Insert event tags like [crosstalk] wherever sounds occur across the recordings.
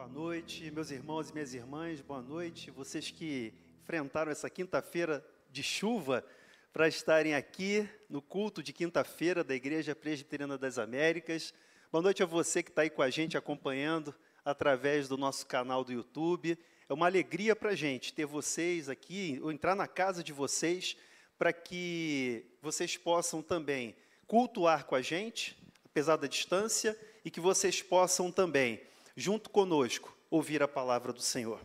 Boa noite, meus irmãos e minhas irmãs, boa noite. Vocês que enfrentaram essa quinta-feira de chuva para estarem aqui no culto de quinta-feira da Igreja Presbiteriana das Américas. Boa noite a você que está aí com a gente acompanhando através do nosso canal do YouTube. É uma alegria para a gente ter vocês aqui, ou entrar na casa de vocês, para que vocês possam também cultuar com a gente, apesar da distância, e que vocês possam também junto conosco, ouvir a palavra do Senhor.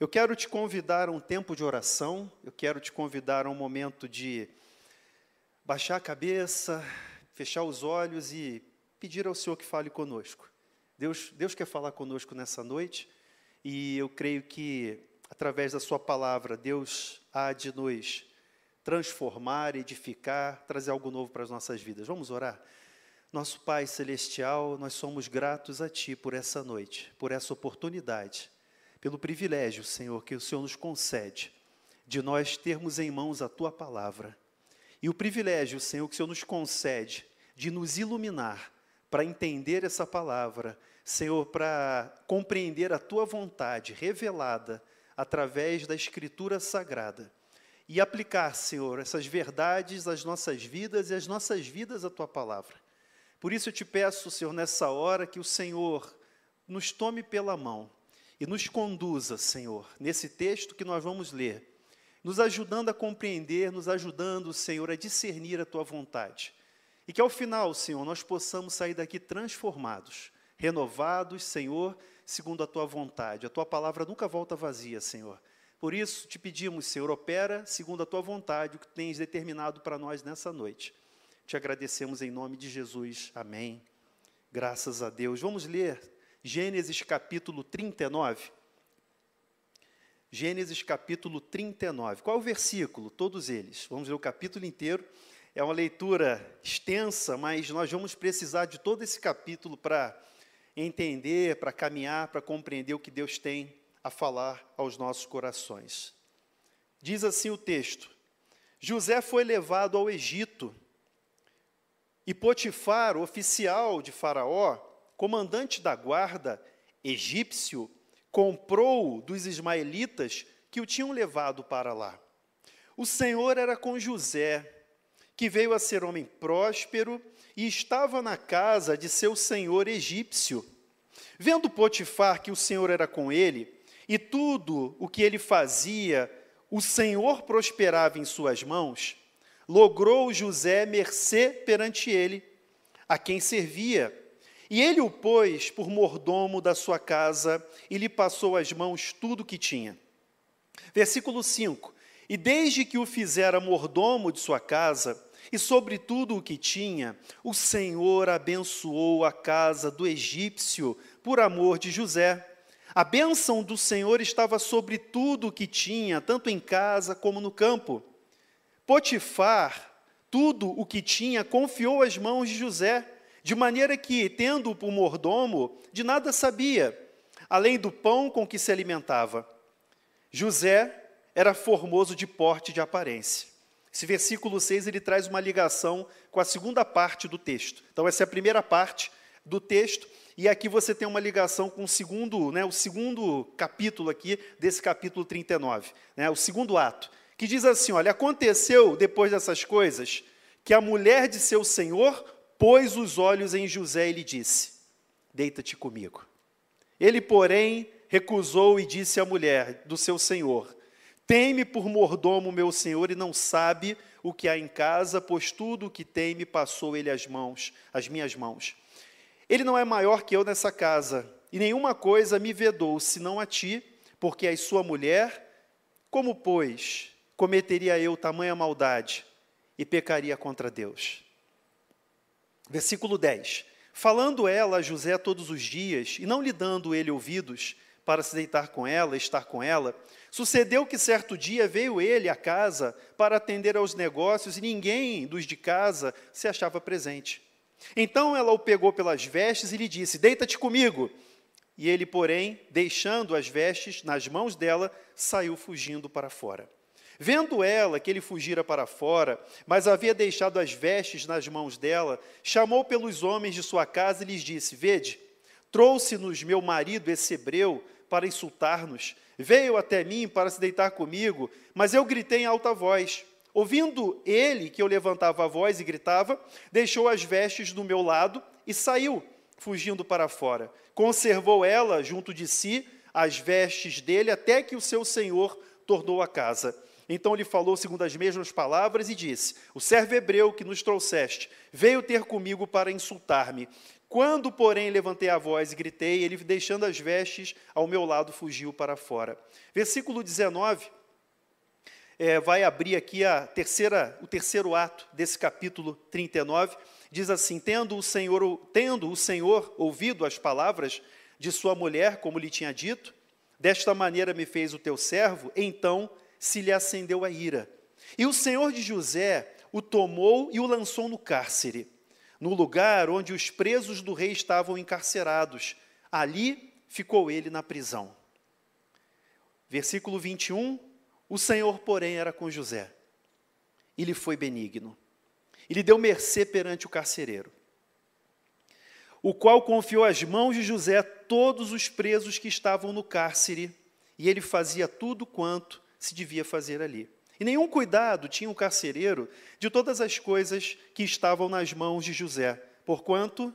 Eu quero te convidar a um tempo de oração, eu quero te convidar a um momento de baixar a cabeça, fechar os olhos e pedir ao Senhor que fale conosco. Deus, Deus quer falar conosco nessa noite e eu creio que, através da Sua palavra, Deus há de nos transformar, edificar, trazer algo novo para as nossas vidas. Vamos orar? Nosso Pai Celestial, nós somos gratos a Ti por essa noite, por essa oportunidade, pelo privilégio, Senhor, que o Senhor nos concede de nós termos em mãos a Tua palavra. E o privilégio, Senhor, que o Senhor nos concede de nos iluminar para entender essa palavra, Senhor, para compreender a Tua vontade revelada através da Escritura Sagrada e aplicar, Senhor, essas verdades às nossas vidas e às nossas vidas à Tua palavra. Por isso eu te peço, Senhor, nessa hora, que o Senhor nos tome pela mão e nos conduza, Senhor, nesse texto que nós vamos ler, nos ajudando a compreender, nos ajudando, Senhor, a discernir a tua vontade. E que ao final, Senhor, nós possamos sair daqui transformados, renovados, Senhor, segundo a tua vontade. A tua palavra nunca volta vazia, Senhor. Por isso te pedimos, Senhor, opera segundo a tua vontade, o que tens determinado para nós nessa noite. Te agradecemos em nome de Jesus. Amém. Graças a Deus. Vamos ler Gênesis capítulo 39. Gênesis capítulo 39. Qual é o versículo? Todos eles. Vamos ler o capítulo inteiro. É uma leitura extensa, mas nós vamos precisar de todo esse capítulo para entender, para caminhar, para compreender o que Deus tem a falar aos nossos corações. Diz assim o texto: José foi levado ao Egito e Potifar, oficial de Faraó, comandante da guarda egípcio, comprou dos ismaelitas que o tinham levado para lá. O Senhor era com José, que veio a ser homem próspero e estava na casa de seu senhor egípcio. Vendo Potifar que o Senhor era com ele, e tudo o que ele fazia, o Senhor prosperava em suas mãos, logrou José mercê perante ele, a quem servia. E ele o pôs por mordomo da sua casa e lhe passou às mãos tudo o que tinha. Versículo 5: E desde que o fizera mordomo de sua casa, e sobre tudo o que tinha, o Senhor abençoou a casa do egípcio por amor de José. A bênção do Senhor estava sobre tudo o que tinha, tanto em casa como no campo. Potifar, tudo o que tinha, confiou às mãos de José, de maneira que, tendo-o por mordomo, de nada sabia, além do pão com que se alimentava. José era formoso de porte e de aparência. Esse versículo 6 ele traz uma ligação com a segunda parte do texto. Então, essa é a primeira parte do texto, e aqui você tem uma ligação com o segundo, né, o segundo capítulo aqui desse capítulo 39, né, o segundo ato que diz assim: olha, aconteceu depois dessas coisas que a mulher de seu senhor pôs os olhos em José e lhe disse: Deita-te comigo. Ele, porém, recusou e disse à mulher do seu senhor: Tem-me por mordomo meu senhor e não sabe o que há em casa, pois tudo o que tem me passou ele as mãos, as minhas mãos. Ele não é maior que eu nessa casa, e nenhuma coisa me vedou, senão a ti, porque és sua mulher. Como, pois, cometeria eu tamanha maldade e pecaria contra Deus. Versículo 10. Falando ela a José todos os dias, e não lhe dando ele ouvidos para se deitar com ela, estar com ela, sucedeu que certo dia veio ele à casa para atender aos negócios e ninguém dos de casa se achava presente. Então ela o pegou pelas vestes e lhe disse: Deita-te comigo. E ele, porém, deixando as vestes nas mãos dela, saiu fugindo para fora. Vendo ela que ele fugira para fora, mas havia deixado as vestes nas mãos dela, chamou pelos homens de sua casa e lhes disse: Vede, Trouxe-nos meu marido, esse hebreu, para insultar-nos. Veio até mim para se deitar comigo, mas eu gritei em alta voz. Ouvindo ele que eu levantava a voz e gritava, deixou as vestes do meu lado e saiu, fugindo para fora. Conservou ela junto de si as vestes dele até que o seu senhor tornou a casa. Então lhe falou segundo as mesmas palavras e disse: O servo hebreu que nos trouxeste veio ter comigo para insultar-me. Quando, porém, levantei a voz e gritei, ele, deixando as vestes ao meu lado, fugiu para fora. Versículo 19 é, vai abrir aqui a terceira, o terceiro ato desse capítulo 39. Diz assim: tendo o Senhor, tendo o Senhor ouvido as palavras de sua mulher, como lhe tinha dito, desta maneira me fez o teu servo, então se lhe acendeu a ira. E o Senhor de José o tomou e o lançou no cárcere, no lugar onde os presos do rei estavam encarcerados. Ali ficou ele na prisão. Versículo 21. O Senhor, porém, era com José. E foi benigno. E lhe deu mercê perante o carcereiro, o qual confiou às mãos de José todos os presos que estavam no cárcere, e ele fazia tudo quanto se devia fazer ali. E nenhum cuidado tinha o carcereiro de todas as coisas que estavam nas mãos de José, porquanto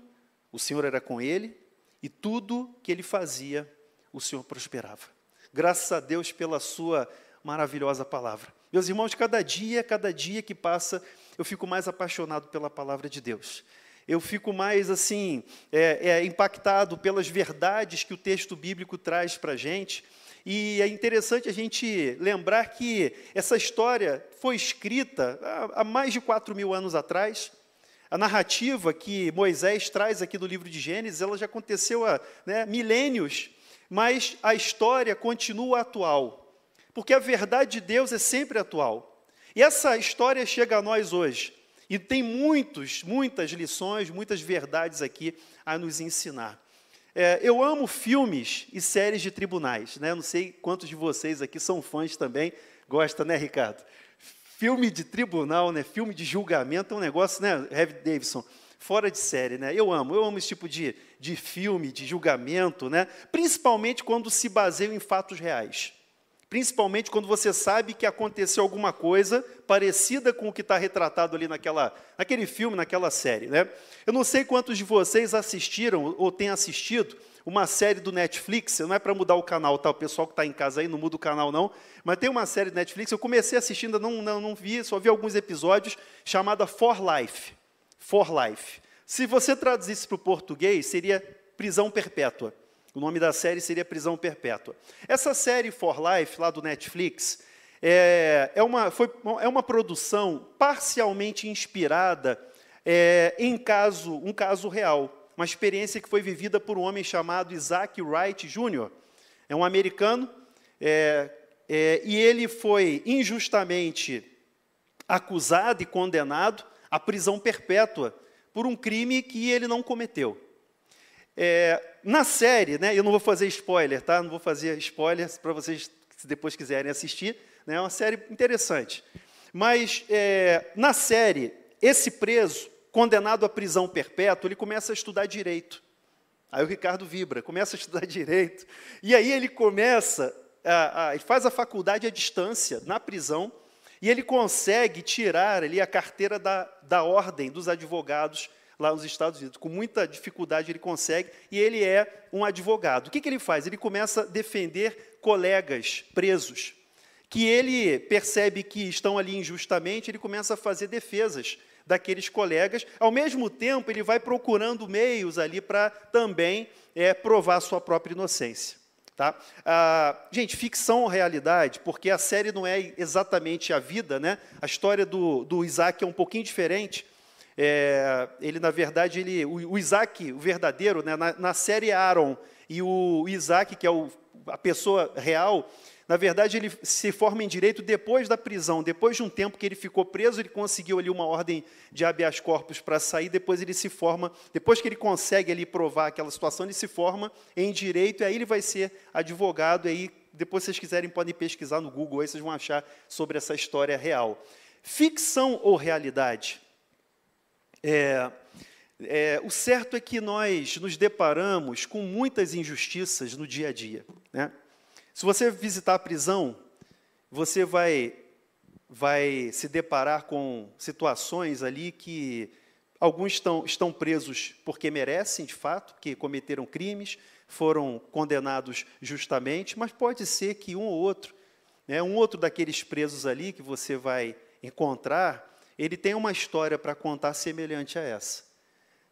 o Senhor era com ele e tudo que ele fazia, o Senhor prosperava. Graças a Deus pela sua maravilhosa palavra. Meus irmãos, cada dia, cada dia que passa, eu fico mais apaixonado pela palavra de Deus. Eu fico mais assim é, é, impactado pelas verdades que o texto bíblico traz para a gente. E é interessante a gente lembrar que essa história foi escrita há mais de 4 mil anos atrás. A narrativa que Moisés traz aqui do livro de Gênesis, ela já aconteceu há né, milênios, mas a história continua atual, porque a verdade de Deus é sempre atual. E essa história chega a nós hoje, e tem muitos, muitas lições, muitas verdades aqui a nos ensinar. É, eu amo filmes e séries de tribunais, né? Não sei quantos de vocês aqui são fãs também. Gosta, né, Ricardo? Filme de tribunal, né? Filme de julgamento é um negócio, né, Heavy Davidson? Fora de série, né? Eu amo, eu amo esse tipo de, de filme, de julgamento, né? Principalmente quando se baseia em fatos reais. Principalmente quando você sabe que aconteceu alguma coisa parecida com o que está retratado ali naquela, naquele filme, naquela série. Né? Eu não sei quantos de vocês assistiram ou têm assistido uma série do Netflix, não é para mudar o canal, tá? O pessoal que está em casa aí não muda o canal, não. Mas tem uma série do Netflix, eu comecei assistindo, não, não, não vi, só vi alguns episódios, chamada For Life. For Life. Se você traduzisse para o português, seria prisão perpétua. O nome da série seria Prisão Perpétua. Essa série For Life, lá do Netflix, é, é, uma, foi, é uma produção parcialmente inspirada é, em caso, um caso real, uma experiência que foi vivida por um homem chamado Isaac Wright Jr. É um americano, é, é, e ele foi injustamente acusado e condenado à prisão perpétua por um crime que ele não cometeu. É, na série, né, eu não vou fazer spoiler, tá? Não vou fazer spoilers para vocês, se depois quiserem assistir. Né, é uma série interessante. Mas é, na série, esse preso, condenado à prisão perpétua, ele começa a estudar direito. Aí o Ricardo vibra, começa a estudar [laughs] direito. E aí ele começa, a, a, faz a faculdade à distância, na prisão, e ele consegue tirar ali a carteira da, da ordem dos advogados lá nos Estados Unidos. Com muita dificuldade ele consegue, e ele é um advogado. O que, que ele faz? Ele começa a defender colegas presos, que ele percebe que estão ali injustamente, ele começa a fazer defesas daqueles colegas. Ao mesmo tempo, ele vai procurando meios ali para também é, provar sua própria inocência. Tá? Ah, gente, ficção ou realidade, porque a série não é exatamente a vida, né? A história do, do Isaac é um pouquinho diferente, é, ele, na verdade, ele, o, Isaac, o verdadeiro, né, na, na, série Aaron, e o Isaac, que é o, a pessoa real, na verdade, ele se forma em direito depois da prisão. Depois de um tempo que ele ficou preso, ele conseguiu ali uma ordem de habeas corpus para sair. Depois ele se forma, depois que ele consegue ali provar aquela situação, ele se forma em direito e aí ele vai ser advogado. E aí, depois, se vocês quiserem, podem pesquisar no Google, aí vocês vão achar sobre essa história real. Ficção ou realidade? É, É, o certo é que nós nos deparamos com muitas injustiças no dia a dia. Né? Se você visitar a prisão, você vai, vai se deparar com situações ali que alguns estão, estão presos porque merecem, de fato, que cometeram crimes, foram condenados justamente, mas pode ser que um ou outro, né, um outro daqueles presos ali que você vai encontrar, ele tem uma história para contar semelhante a essa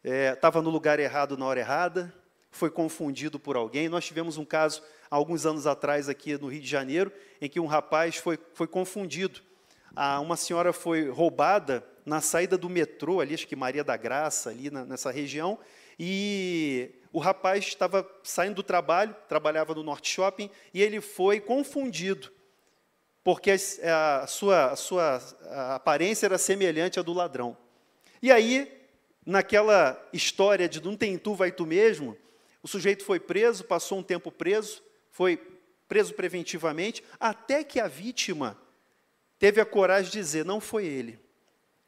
estava é, no lugar errado na hora errada, foi confundido por alguém. Nós tivemos um caso há alguns anos atrás aqui no Rio de Janeiro, em que um rapaz foi, foi confundido. Ah, uma senhora foi roubada na saída do metrô, ali, acho que Maria da Graça, ali na, nessa região, e o rapaz estava saindo do trabalho, trabalhava no Norte Shopping, e ele foi confundido, porque a, a sua, a sua aparência era semelhante à do ladrão. E aí naquela história de não tem tu, vai tu mesmo, o sujeito foi preso, passou um tempo preso, foi preso preventivamente, até que a vítima teve a coragem de dizer: não foi ele.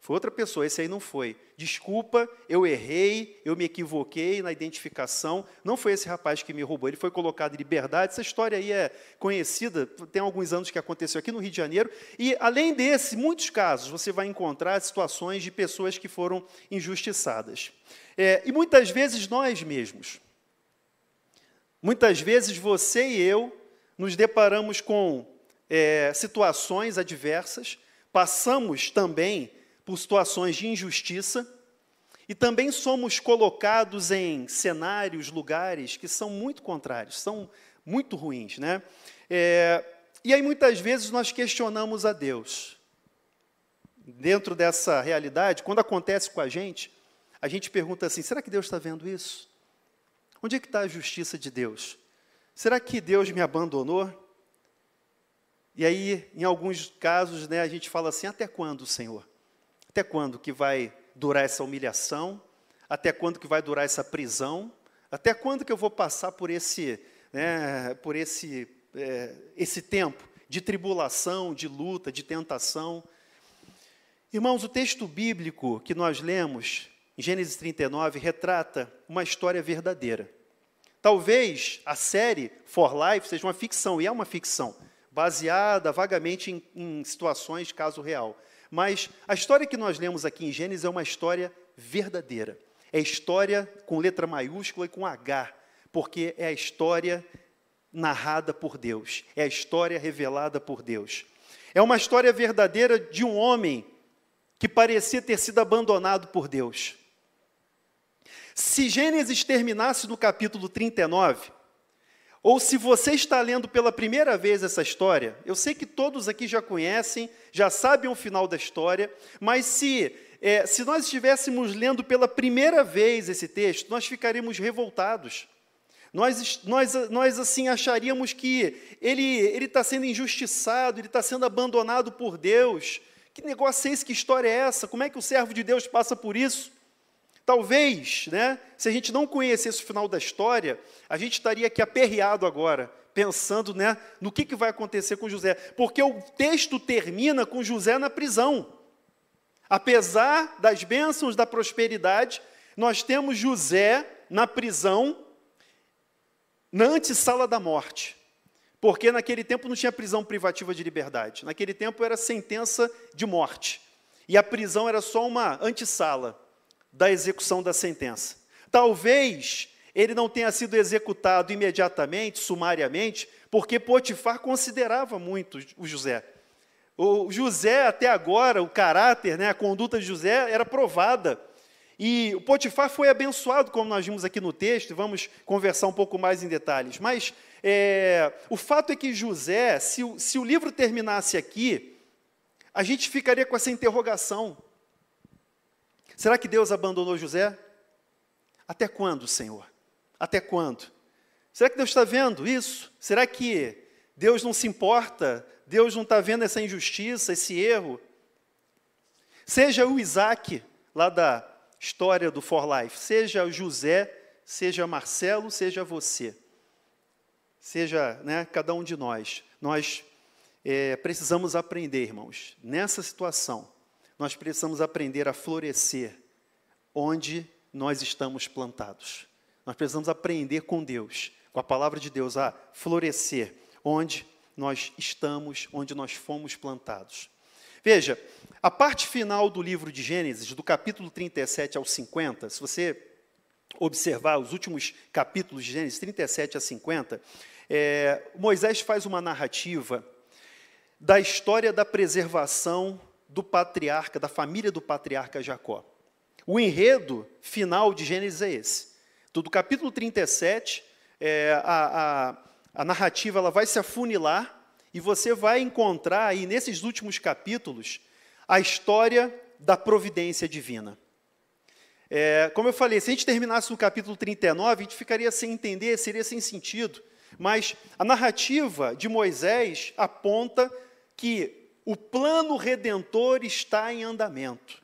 Foi outra pessoa, esse aí não foi. Desculpa, eu errei, eu me equivoquei na identificação. Não foi esse rapaz que me roubou, ele foi colocado em liberdade. Essa história aí é conhecida, tem alguns anos que aconteceu aqui no Rio de Janeiro. E, além desse, muitos casos, você vai encontrar situações de pessoas que foram injustiçadas. É, e muitas vezes nós mesmos, muitas vezes você e eu nos deparamos com é, situações adversas, passamos também por situações de injustiça e também somos colocados em cenários, lugares que são muito contrários, são muito ruins, né? É, e aí muitas vezes nós questionamos a Deus. Dentro dessa realidade, quando acontece com a gente, a gente pergunta assim: será que Deus está vendo isso? Onde é que está a justiça de Deus? Será que Deus me abandonou? E aí, em alguns casos, né, a gente fala assim: até quando, Senhor? Até quando que vai durar essa humilhação? Até quando que vai durar essa prisão? Até quando que eu vou passar por esse, né, por esse, é, esse tempo de tribulação, de luta, de tentação? Irmãos, o texto bíblico que nós lemos, em Gênesis 39, retrata uma história verdadeira. Talvez a série For Life seja uma ficção, e é uma ficção, baseada vagamente em, em situações de caso real. Mas a história que nós lemos aqui em Gênesis é uma história verdadeira. É história com letra maiúscula e com H, porque é a história narrada por Deus, é a história revelada por Deus. É uma história verdadeira de um homem que parecia ter sido abandonado por Deus. Se Gênesis terminasse no capítulo 39, ou se você está lendo pela primeira vez essa história, eu sei que todos aqui já conhecem, já sabem o final da história, mas se, é, se nós estivéssemos lendo pela primeira vez esse texto, nós ficaríamos revoltados. Nós, nós, nós assim acharíamos que ele está sendo injustiçado, ele está sendo abandonado por Deus. Que negócio é esse? Que história é essa? Como é que o servo de Deus passa por isso? Talvez, né, se a gente não conhecesse o final da história, a gente estaria aqui aperreado agora, pensando né, no que, que vai acontecer com José. Porque o texto termina com José na prisão. Apesar das bênçãos da prosperidade, nós temos José na prisão, na antessala da morte. Porque naquele tempo não tinha prisão privativa de liberdade. Naquele tempo era sentença de morte. E a prisão era só uma antessala da execução da sentença. Talvez ele não tenha sido executado imediatamente, sumariamente, porque Potifar considerava muito o José. O José, até agora, o caráter, né, a conduta de José era provada. E o Potifar foi abençoado, como nós vimos aqui no texto, vamos conversar um pouco mais em detalhes. Mas é, o fato é que José, se, se o livro terminasse aqui, a gente ficaria com essa interrogação. Será que Deus abandonou José? Até quando, Senhor? Até quando? Será que Deus está vendo isso? Será que Deus não se importa? Deus não está vendo essa injustiça, esse erro? Seja o Isaac, lá da história do For Life, seja o José, seja Marcelo, seja você, seja né, cada um de nós. Nós é, precisamos aprender, irmãos, nessa situação, nós precisamos aprender a florescer onde nós estamos plantados. Nós precisamos aprender com Deus, com a palavra de Deus, a florescer onde nós estamos, onde nós fomos plantados. Veja, a parte final do livro de Gênesis, do capítulo 37 ao 50, se você observar os últimos capítulos de Gênesis 37 a 50, é, Moisés faz uma narrativa da história da preservação do patriarca, da família do patriarca Jacó. O enredo final de Gênesis é esse. Do capítulo 37, é, a, a, a narrativa ela vai se afunilar e você vai encontrar aí nesses últimos capítulos a história da providência divina. É, como eu falei, se a gente terminasse no capítulo 39, a gente ficaria sem entender, seria sem sentido. Mas a narrativa de Moisés aponta que o plano redentor está em andamento.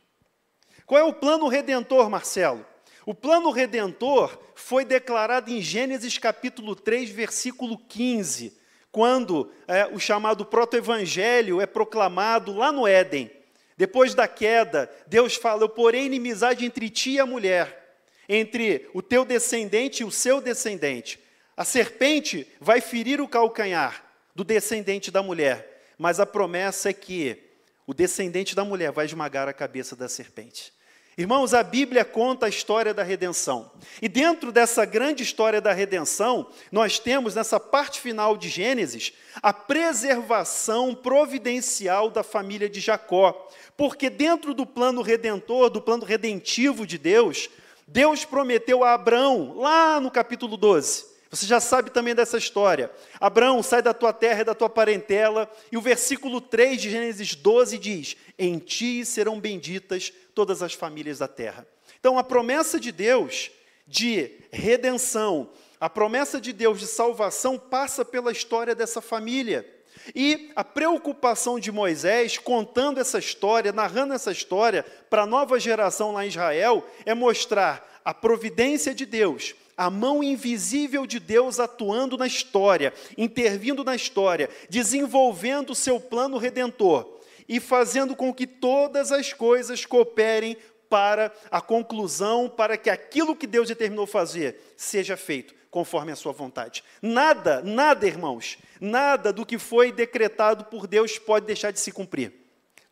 Qual é o plano redentor, Marcelo? O plano redentor foi declarado em Gênesis capítulo 3, versículo 15, quando é, o chamado proto-evangelho é proclamado lá no Éden. Depois da queda, Deus fala: Eu porém inimizade entre ti e a mulher, entre o teu descendente e o seu descendente. A serpente vai ferir o calcanhar do descendente da mulher, mas a promessa é que o descendente da mulher vai esmagar a cabeça da serpente. Irmãos, a Bíblia conta a história da redenção. E dentro dessa grande história da redenção, nós temos nessa parte final de Gênesis a preservação providencial da família de Jacó. Porque dentro do plano redentor, do plano redentivo de Deus, Deus prometeu a Abraão, lá no capítulo 12, você já sabe também dessa história. Abraão, sai da tua terra e da tua parentela. E o versículo 3 de Gênesis 12 diz: Em ti serão benditas todas as famílias da terra. Então, a promessa de Deus de redenção, a promessa de Deus de salvação passa pela história dessa família. E a preocupação de Moisés, contando essa história, narrando essa história para a nova geração lá em Israel, é mostrar a providência de Deus, a mão invisível de Deus atuando na história, intervindo na história, desenvolvendo o seu plano redentor e fazendo com que todas as coisas cooperem para a conclusão, para que aquilo que Deus determinou fazer seja feito conforme a sua vontade. Nada, nada, irmãos, nada do que foi decretado por Deus pode deixar de se cumprir.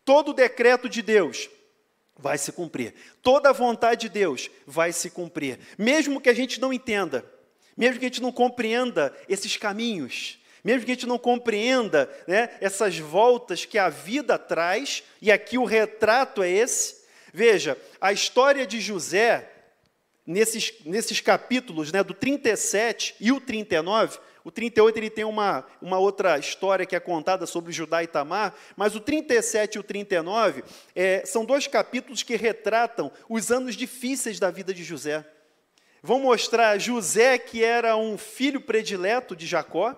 Todo decreto de Deus vai se cumprir. Toda a vontade de Deus vai se cumprir. Mesmo que a gente não entenda, mesmo que a gente não compreenda esses caminhos, mesmo que a gente não compreenda né, essas voltas que a vida traz, e aqui o retrato é esse. Veja, a história de José, nesses, nesses capítulos né, do 37 e o 39, o 38 ele tem uma, uma outra história que é contada sobre Judá e Tamar, mas o 37 e o 39 é, são dois capítulos que retratam os anos difíceis da vida de José. Vão mostrar José, que era um filho predileto de Jacó,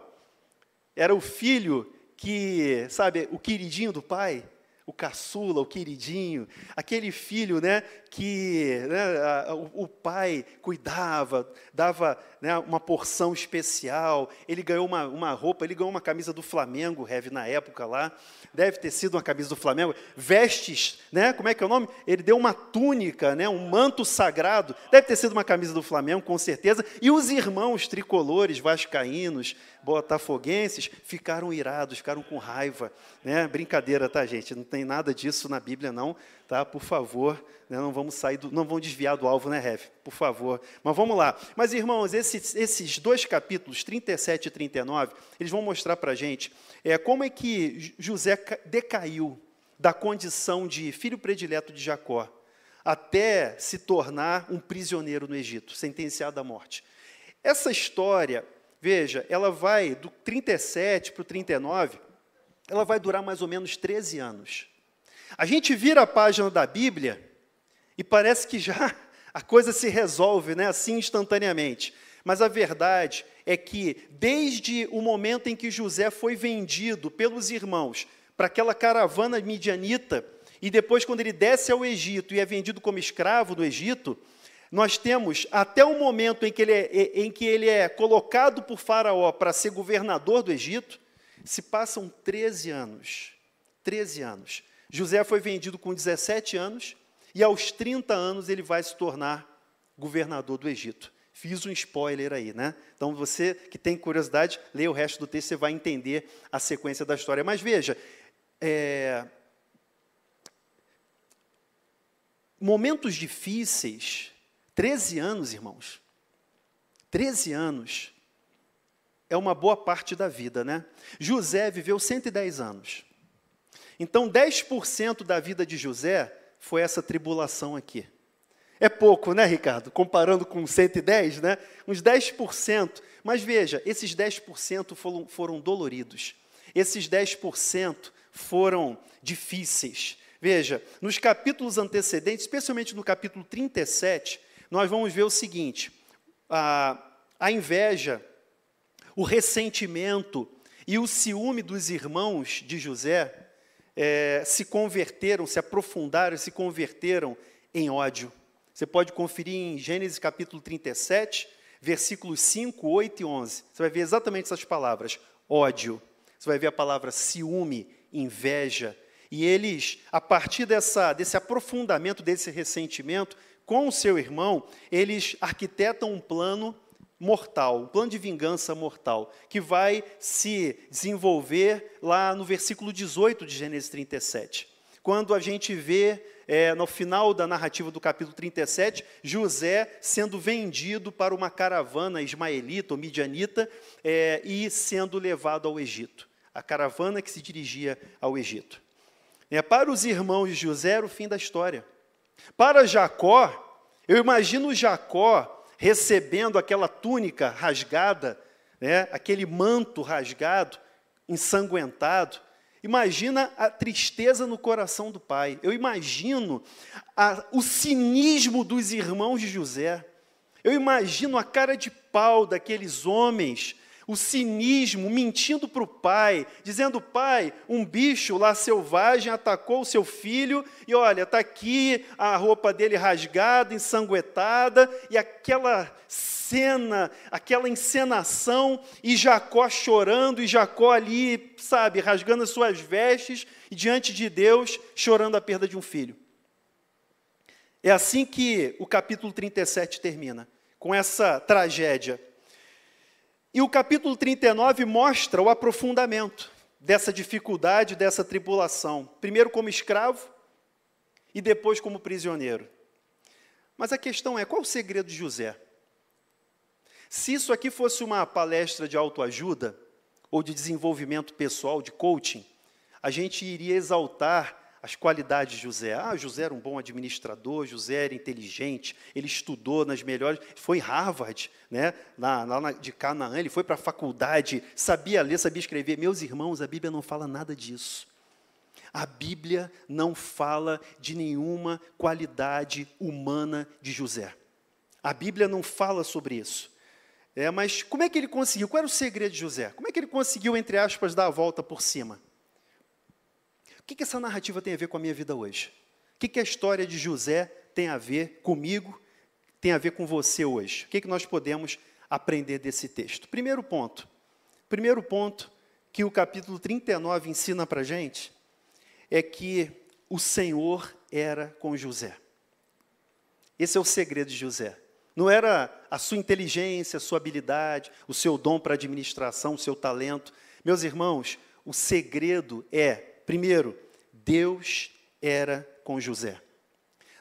era o filho que, sabe, o queridinho do pai, o caçula, o queridinho, aquele filho né, que né, a, o, o, pai cuidava, dava né, uma porção especial, ele ganhou uma, uma roupa, ele ganhou uma camisa do Flamengo, Rev, na época lá, deve ter sido uma camisa do Flamengo, vestes, né, como é que é o nome? Ele deu uma túnica, né, um manto sagrado, deve ter sido uma camisa do Flamengo, com certeza, e os irmãos tricolores, vascaínos, botafoguenses, ficaram irados, ficaram com raiva, né, brincadeira, tá, gente, não tem nada disso na Bíblia, não, tá, por favor, né, não vamos sair, do, não vamos desviar do alvo, né, Rev? Por favor. Mas vamos lá. Mas, irmãos, esses, esses dois capítulos, 37 e 39, eles vão mostrar para a gente é, como é que José decaiu da condição de filho predileto de Jacó até se tornar um prisioneiro no Egito, sentenciado à morte. Essa história, veja, ela vai do 37 para o 39, ela vai durar mais ou menos 13 anos. A gente vira a página da Bíblia e parece que já [laughs] a coisa se resolve né, assim instantaneamente. Mas a verdade é que, desde o momento em que José foi vendido pelos irmãos para aquela caravana midianita, e depois, quando ele desce ao Egito e é vendido como escravo do Egito, nós temos até o momento em que ele é, em que ele é colocado por Faraó para ser governador do Egito, se passam 13 anos. 13 anos. José foi vendido com 17 anos, e aos 30 anos ele vai se tornar governador do Egito. Fiz um spoiler aí, né? Então você que tem curiosidade, lê o resto do texto, você vai entender a sequência da história. Mas veja, é... momentos difíceis, 13 anos, irmãos, 13 anos é uma boa parte da vida, né? José viveu 110 anos. Então, 10% da vida de José foi essa tribulação aqui. É pouco, né, Ricardo? Comparando com 110, né? Uns 10%. Mas veja, esses 10% foram, foram doloridos. Esses 10% foram difíceis. Veja, nos capítulos antecedentes, especialmente no capítulo 37, nós vamos ver o seguinte: a, a inveja, o ressentimento e o ciúme dos irmãos de José é, se converteram, se aprofundaram, se converteram em ódio. Você pode conferir em Gênesis capítulo 37, versículos 5, 8 e 11. Você vai ver exatamente essas palavras: ódio. Você vai ver a palavra ciúme, inveja. E eles, a partir dessa, desse aprofundamento, desse ressentimento com o seu irmão, eles arquitetam um plano mortal, um plano de vingança mortal, que vai se desenvolver lá no versículo 18 de Gênesis 37. Quando a gente vê, é, no final da narrativa do capítulo 37, José sendo vendido para uma caravana ismaelita ou midianita é, e sendo levado ao Egito. A caravana que se dirigia ao Egito. É, para os irmãos de José era o fim da história. Para Jacó, eu imagino Jacó recebendo aquela túnica rasgada, né, aquele manto rasgado, ensanguentado. Imagina a tristeza no coração do pai. Eu imagino a, o cinismo dos irmãos de José. Eu imagino a cara de pau daqueles homens o cinismo, mentindo para o pai, dizendo: pai, um bicho lá selvagem atacou o seu filho, e olha, está aqui a roupa dele rasgada, ensanguentada, e aquela cena, aquela encenação, e Jacó chorando, e Jacó ali, sabe, rasgando as suas vestes, e diante de Deus, chorando a perda de um filho. É assim que o capítulo 37 termina, com essa tragédia. E o capítulo 39 mostra o aprofundamento dessa dificuldade, dessa tribulação. Primeiro como escravo e depois como prisioneiro. Mas a questão é: qual o segredo de José? Se isso aqui fosse uma palestra de autoajuda, ou de desenvolvimento pessoal, de coaching, a gente iria exaltar as qualidades de José. Ah, José era um bom administrador, José era inteligente, ele estudou nas melhores, foi em Harvard, né, lá, lá de Canaã, ele foi para a faculdade, sabia ler, sabia escrever. Meus irmãos, a Bíblia não fala nada disso. A Bíblia não fala de nenhuma qualidade humana de José. A Bíblia não fala sobre isso. É, mas como é que ele conseguiu? Qual era o segredo de José? Como é que ele conseguiu, entre aspas, dar a volta por cima? Que, que essa narrativa tem a ver com a minha vida hoje? O que, que a história de José tem a ver comigo, tem a ver com você hoje? O que, que nós podemos aprender desse texto? Primeiro ponto. Primeiro ponto que o capítulo 39 ensina para a gente é que o Senhor era com José. Esse é o segredo de José. Não era a sua inteligência, a sua habilidade, o seu dom para administração, o seu talento. Meus irmãos, o segredo é Primeiro, Deus era com José.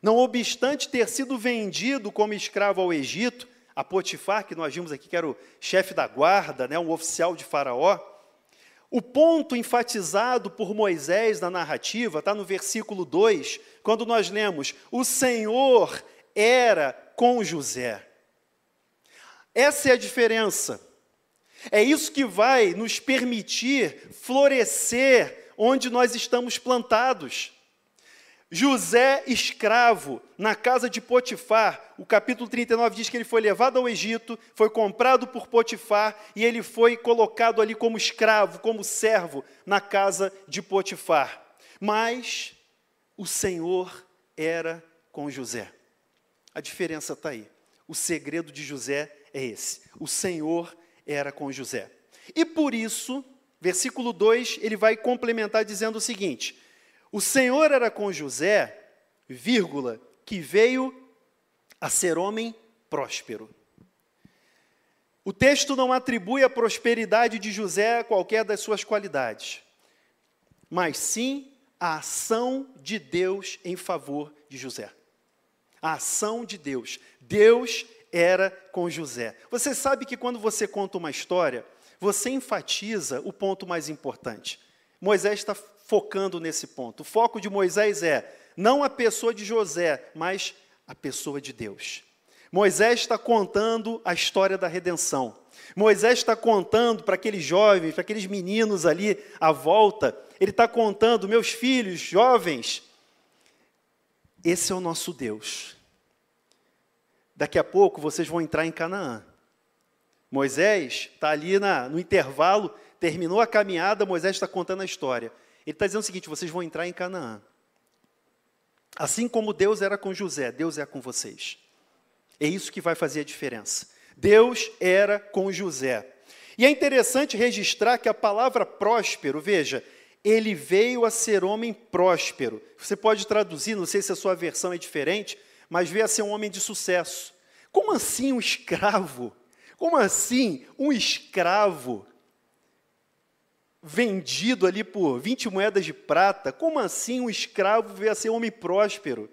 Não obstante ter sido vendido como escravo ao Egito, a Potifar, que nós vimos aqui que era o chefe da guarda, né, um oficial de Faraó, o ponto enfatizado por Moisés na narrativa está no versículo 2, quando nós lemos: O Senhor era com José. Essa é a diferença. É isso que vai nos permitir florescer onde nós estamos plantados. José, escravo, na casa de Potifar, o capítulo 39 diz que ele foi levado ao Egito, foi comprado por Potifar e ele foi colocado ali como escravo, como servo, na casa de Potifar. Mas o Senhor era com José. A diferença está aí. O segredo de José é esse: o Senhor era com José. E por isso, Versículo 2, ele vai complementar dizendo o seguinte: O Senhor era com José, vírgula, que veio a ser homem próspero. O texto não atribui a prosperidade de José a qualquer das suas qualidades, mas sim a ação de Deus em favor de José. A ação de Deus. Deus era com José. Você sabe que quando você conta uma história, você enfatiza o ponto mais importante. Moisés está focando nesse ponto. O foco de Moisés é não a pessoa de José, mas a pessoa de Deus. Moisés está contando a história da redenção. Moisés está contando para aqueles jovens, para aqueles meninos ali à volta, ele está contando, meus filhos, jovens, esse é o nosso Deus. Daqui a pouco vocês vão entrar em Canaã. Moisés está ali na, no intervalo, terminou a caminhada, Moisés está contando a história. Ele está dizendo o seguinte: vocês vão entrar em Canaã. Assim como Deus era com José, Deus é com vocês. É isso que vai fazer a diferença. Deus era com José. E é interessante registrar que a palavra próspero, veja, ele veio a ser homem próspero. Você pode traduzir, não sei se a sua versão é diferente, mas veio a ser um homem de sucesso. Como assim um escravo? Como assim um escravo vendido ali por 20 moedas de prata? Como assim um escravo veio a ser homem próspero?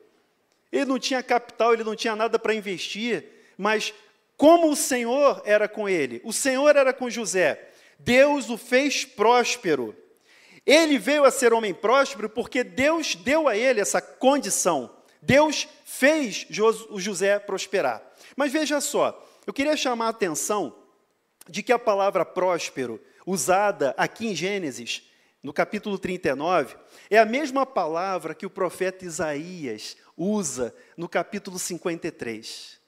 Ele não tinha capital, ele não tinha nada para investir, mas como o Senhor era com ele, o Senhor era com José, Deus o fez próspero. Ele veio a ser homem próspero porque Deus deu a ele essa condição. Deus fez o José prosperar. Mas veja só, eu queria chamar a atenção de que a palavra próspero, usada aqui em Gênesis, no capítulo 39, é a mesma palavra que o profeta Isaías usa no capítulo 53.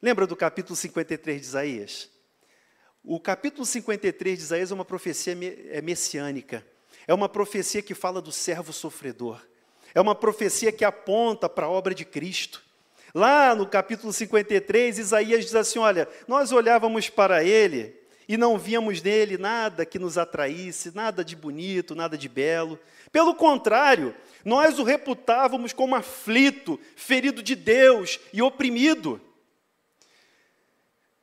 Lembra do capítulo 53 de Isaías? O capítulo 53 de Isaías é uma profecia é messiânica. É uma profecia que fala do servo sofredor. É uma profecia que aponta para a obra de Cristo. Lá no capítulo 53, Isaías diz assim: Olha, nós olhávamos para ele e não víamos nele nada que nos atraísse, nada de bonito, nada de belo. Pelo contrário, nós o reputávamos como aflito, ferido de Deus e oprimido.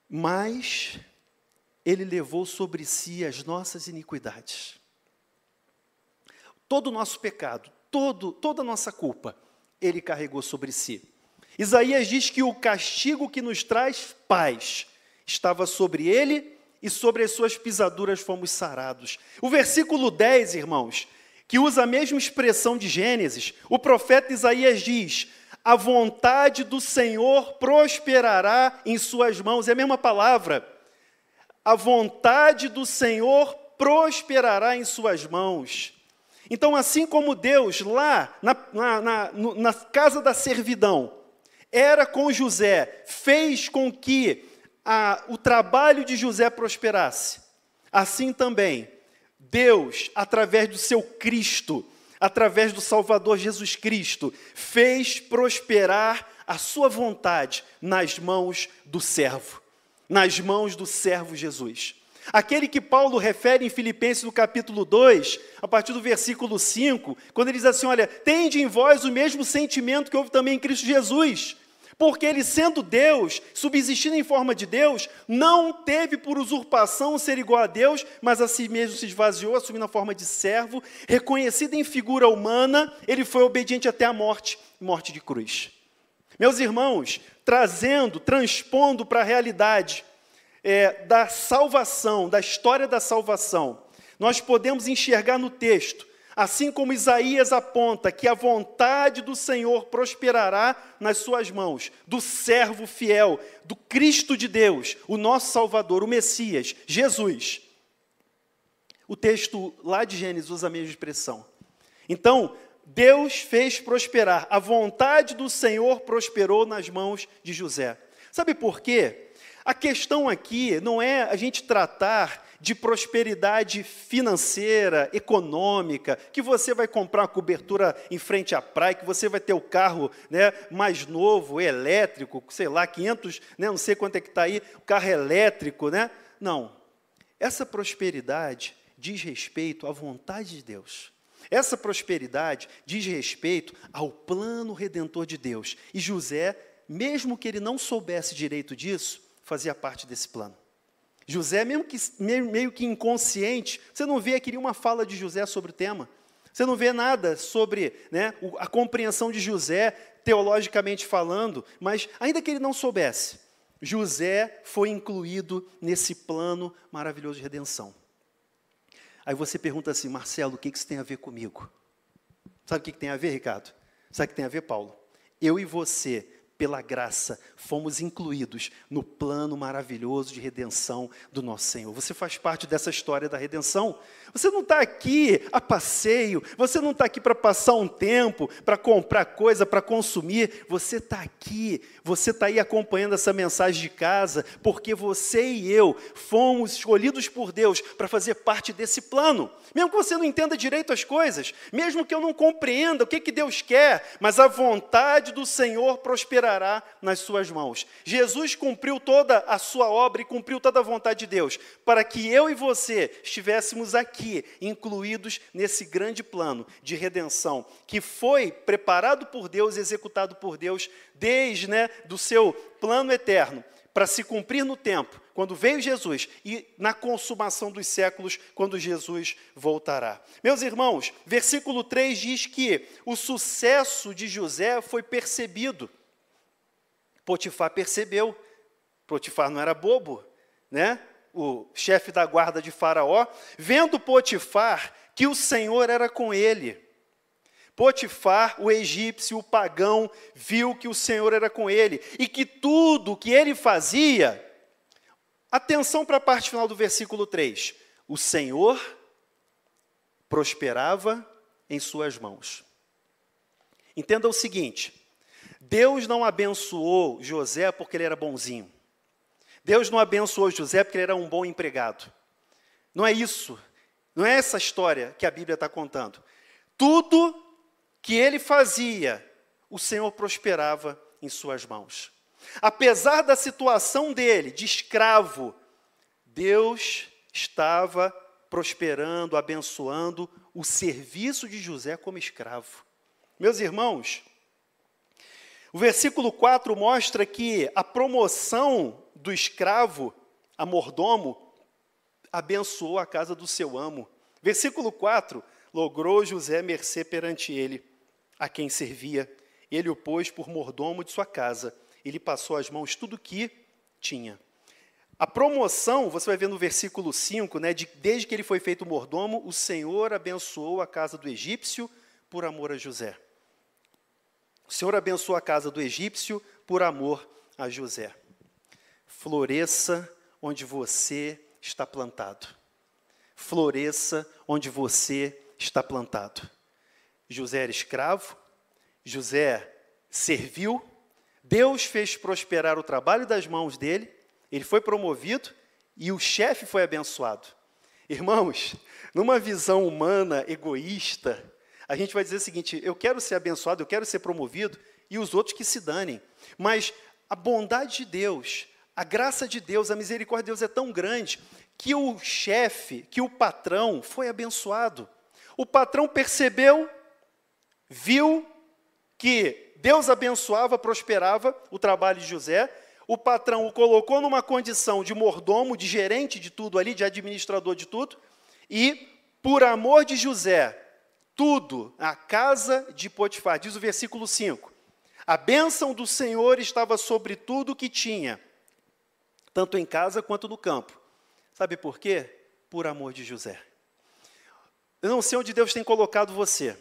Mas ele levou sobre si as nossas iniquidades. Todo o nosso pecado, todo, toda a nossa culpa, ele carregou sobre si. Isaías diz que o castigo que nos traz paz estava sobre ele e sobre as suas pisaduras fomos sarados. O versículo 10, irmãos, que usa a mesma expressão de Gênesis, o profeta Isaías diz: A vontade do Senhor prosperará em suas mãos. É a mesma palavra. A vontade do Senhor prosperará em suas mãos. Então, assim como Deus lá na, na, na, na casa da servidão era com José, fez com que a, o trabalho de José prosperasse, assim também Deus, através do seu Cristo, através do Salvador Jesus Cristo, fez prosperar a sua vontade nas mãos do servo, nas mãos do servo Jesus. Aquele que Paulo refere em Filipenses no capítulo 2, a partir do versículo 5, quando ele diz assim: Olha, tende em vós o mesmo sentimento que houve também em Cristo Jesus. Porque ele, sendo Deus, subsistindo em forma de Deus, não teve por usurpação ser igual a Deus, mas a si mesmo se esvaziou, assumindo a forma de servo, reconhecido em figura humana, ele foi obediente até a morte morte de cruz. Meus irmãos, trazendo, transpondo para a realidade é, da salvação, da história da salvação, nós podemos enxergar no texto, assim como Isaías aponta que a vontade do Senhor prosperará nas suas mãos, do servo fiel, do Cristo de Deus, o nosso Salvador, o Messias, Jesus. O texto lá de Gênesis usa a mesma expressão. Então, Deus fez prosperar, a vontade do Senhor prosperou nas mãos de José. Sabe por quê? A questão aqui não é a gente tratar de prosperidade financeira, econômica, que você vai comprar uma cobertura em frente à praia, que você vai ter o carro né, mais novo, elétrico, sei lá, 500, né, não sei quanto é que está aí, o carro elétrico, né? Não. Essa prosperidade diz respeito à vontade de Deus. Essa prosperidade diz respeito ao plano redentor de Deus. E José mesmo que ele não soubesse direito disso, fazia parte desse plano. José, mesmo que, meio que inconsciente, você não vê aqui uma fala de José sobre o tema. Você não vê nada sobre né, a compreensão de José, teologicamente falando, mas ainda que ele não soubesse, José foi incluído nesse plano maravilhoso de redenção. Aí você pergunta assim, Marcelo, o que isso tem a ver comigo? Sabe o que tem a ver, Ricardo? Sabe o que tem a ver, Paulo? Eu e você pela graça, fomos incluídos no plano maravilhoso de redenção do nosso Senhor. Você faz parte dessa história da redenção. Você não está aqui a passeio, você não está aqui para passar um tempo, para comprar coisa, para consumir. Você está aqui, você está aí acompanhando essa mensagem de casa, porque você e eu fomos escolhidos por Deus para fazer parte desse plano. Mesmo que você não entenda direito as coisas, mesmo que eu não compreenda o que, que Deus quer, mas a vontade do Senhor prosperará operará nas suas mãos. Jesus cumpriu toda a sua obra e cumpriu toda a vontade de Deus, para que eu e você estivéssemos aqui, incluídos nesse grande plano de redenção, que foi preparado por Deus, executado por Deus, desde né, do seu plano eterno, para se cumprir no tempo, quando veio Jesus, e na consumação dos séculos, quando Jesus voltará. Meus irmãos, versículo 3 diz que o sucesso de José foi percebido. Potifar percebeu. Potifar não era bobo, né? O chefe da guarda de Faraó, vendo Potifar que o Senhor era com ele. Potifar, o egípcio, o pagão, viu que o Senhor era com ele e que tudo que ele fazia. Atenção para a parte final do versículo 3. O Senhor prosperava em suas mãos. Entenda o seguinte: Deus não abençoou José porque ele era bonzinho. Deus não abençoou José porque ele era um bom empregado. Não é isso. Não é essa história que a Bíblia está contando. Tudo que ele fazia, o Senhor prosperava em suas mãos. Apesar da situação dele de escravo, Deus estava prosperando, abençoando o serviço de José como escravo. Meus irmãos, o versículo 4 mostra que a promoção do escravo a mordomo abençoou a casa do seu amo. Versículo 4: logrou José mercê perante ele, a quem servia. Ele o pôs por mordomo de sua casa. Ele passou às mãos tudo que tinha. A promoção, você vai ver no versículo 5, né, de, desde que ele foi feito mordomo, o Senhor abençoou a casa do egípcio por amor a José. O Senhor abençoa a casa do egípcio por amor a José. Floresça onde você está plantado. Floresça onde você está plantado. José era escravo, José serviu, Deus fez prosperar o trabalho das mãos dele, ele foi promovido e o chefe foi abençoado. Irmãos, numa visão humana, egoísta, a gente vai dizer o seguinte: eu quero ser abençoado, eu quero ser promovido, e os outros que se danem. Mas a bondade de Deus, a graça de Deus, a misericórdia de Deus é tão grande que o chefe, que o patrão foi abençoado. O patrão percebeu, viu que Deus abençoava, prosperava o trabalho de José. O patrão o colocou numa condição de mordomo, de gerente de tudo ali, de administrador de tudo. E, por amor de José, tudo a casa de Potifar. Diz o versículo 5: A bênção do Senhor estava sobre tudo que tinha, tanto em casa quanto no campo. Sabe por quê? Por amor de José. Eu não sei onde Deus tem colocado você.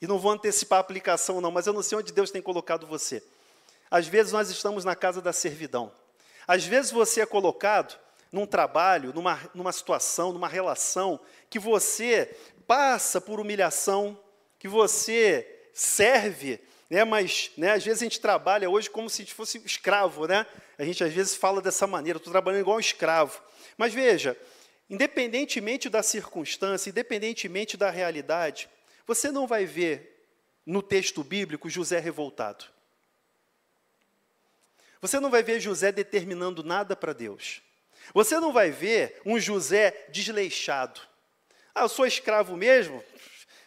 E não vou antecipar a aplicação, não, mas eu não sei onde Deus tem colocado você. Às vezes nós estamos na casa da servidão. Às vezes você é colocado num trabalho, numa, numa situação, numa relação, que você passa por humilhação, que você serve, né, mas né, às vezes a gente trabalha hoje como se fosse escravo, né? A gente às vezes fala dessa maneira, estou trabalhando igual um escravo. Mas veja, independentemente da circunstância, independentemente da realidade, você não vai ver no texto bíblico José revoltado. Você não vai ver José determinando nada para Deus. Você não vai ver um José desleixado. Ah, eu sou escravo mesmo?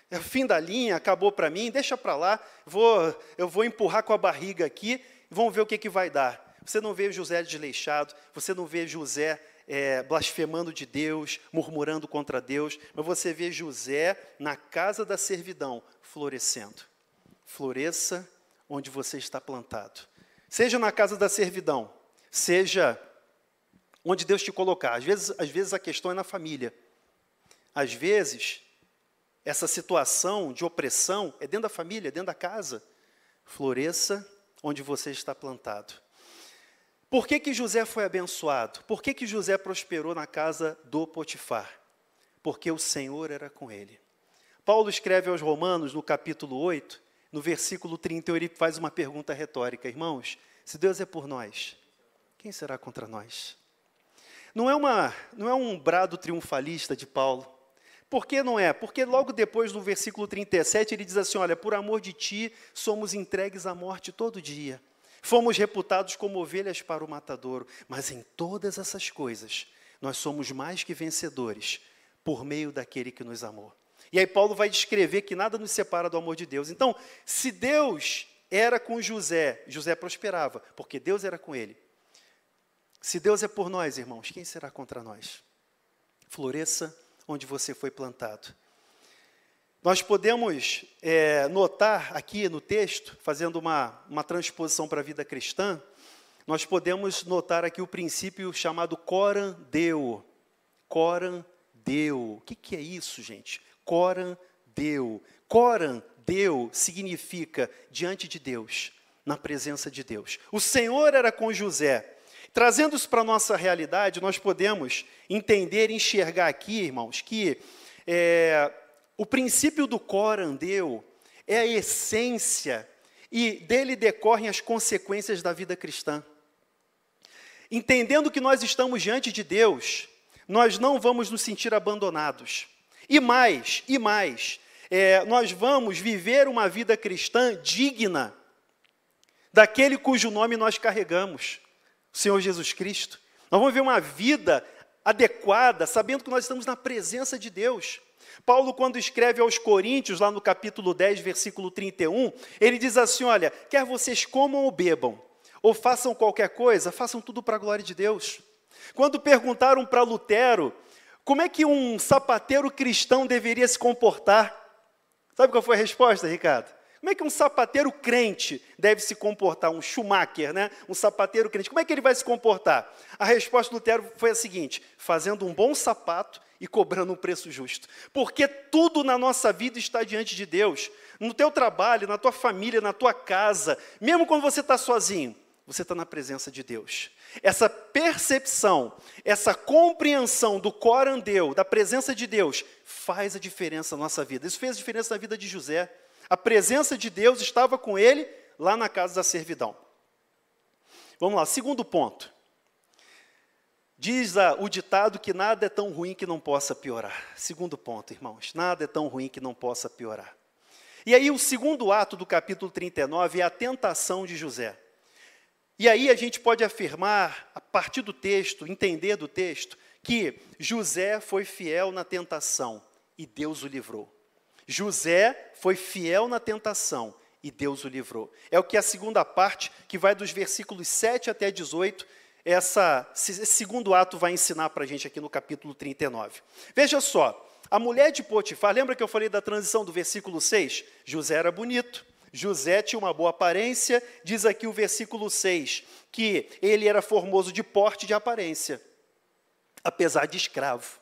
É o fim da linha, acabou para mim, deixa para lá, vou, eu vou empurrar com a barriga aqui. vamos ver o que, que vai dar. Você não vê José desleixado, você não vê José é, blasfemando de Deus, murmurando contra Deus, mas você vê José na casa da servidão, florescendo. Floresça onde você está plantado. Seja na casa da servidão, seja onde Deus te colocar. Às vezes, às vezes a questão é na família. Às vezes, essa situação de opressão é dentro da família, dentro da casa. Floresça onde você está plantado. Por que, que José foi abençoado? Por que, que José prosperou na casa do Potifar? Porque o Senhor era com ele. Paulo escreve aos Romanos, no capítulo 8, no versículo 31, ele faz uma pergunta retórica: Irmãos, se Deus é por nós, quem será contra nós? Não é, uma, não é um brado triunfalista de Paulo. Por que não é? Porque logo depois, no versículo 37, ele diz assim: Olha, por amor de ti, somos entregues à morte todo dia. Fomos reputados como ovelhas para o matadouro, mas em todas essas coisas nós somos mais que vencedores por meio daquele que nos amou. E aí Paulo vai descrever que nada nos separa do amor de Deus. Então, se Deus era com José, José prosperava, porque Deus era com ele. Se Deus é por nós, irmãos, quem será contra nós? Floresça onde você foi plantado. Nós podemos é, notar aqui no texto, fazendo uma, uma transposição para a vida cristã, nós podemos notar aqui o princípio chamado Coran Deu. Coran Deu. O que, que é isso, gente? Coran Deu. Coran Deu significa diante de Deus, na presença de Deus. O Senhor era com José. Trazendo isso para a nossa realidade, nós podemos entender e enxergar aqui, irmãos, que é, o princípio do corandeu é a essência e dele decorrem as consequências da vida cristã. Entendendo que nós estamos diante de Deus, nós não vamos nos sentir abandonados. E mais, e mais, é, nós vamos viver uma vida cristã digna daquele cujo nome nós carregamos, o Senhor Jesus Cristo. Nós vamos viver uma vida adequada, sabendo que nós estamos na presença de Deus. Paulo, quando escreve aos Coríntios, lá no capítulo 10, versículo 31, ele diz assim: Olha, quer vocês comam ou bebam, ou façam qualquer coisa, façam tudo para a glória de Deus. Quando perguntaram para Lutero como é que um sapateiro cristão deveria se comportar, sabe qual foi a resposta, Ricardo? Como é que um sapateiro crente deve se comportar? Um Schumacher, né? Um sapateiro crente. Como é que ele vai se comportar? A resposta do Lutero foi a seguinte: fazendo um bom sapato e cobrando um preço justo. Porque tudo na nossa vida está diante de Deus. No teu trabalho, na tua família, na tua casa, mesmo quando você está sozinho, você está na presença de Deus. Essa percepção, essa compreensão do corandeu, da presença de Deus, faz a diferença na nossa vida. Isso fez a diferença na vida de José. A presença de Deus estava com ele lá na casa da servidão. Vamos lá, segundo ponto. Diz o ditado que nada é tão ruim que não possa piorar. Segundo ponto, irmãos, nada é tão ruim que não possa piorar. E aí, o segundo ato do capítulo 39 é a tentação de José. E aí a gente pode afirmar, a partir do texto, entender do texto, que José foi fiel na tentação e Deus o livrou. José foi fiel na tentação e Deus o livrou. É o que a segunda parte, que vai dos versículos 7 até 18, essa, esse segundo ato vai ensinar para a gente aqui no capítulo 39. Veja só, a mulher de Potifar, lembra que eu falei da transição do versículo 6? José era bonito, José tinha uma boa aparência, diz aqui o versículo 6, que ele era formoso de porte e de aparência, apesar de escravo.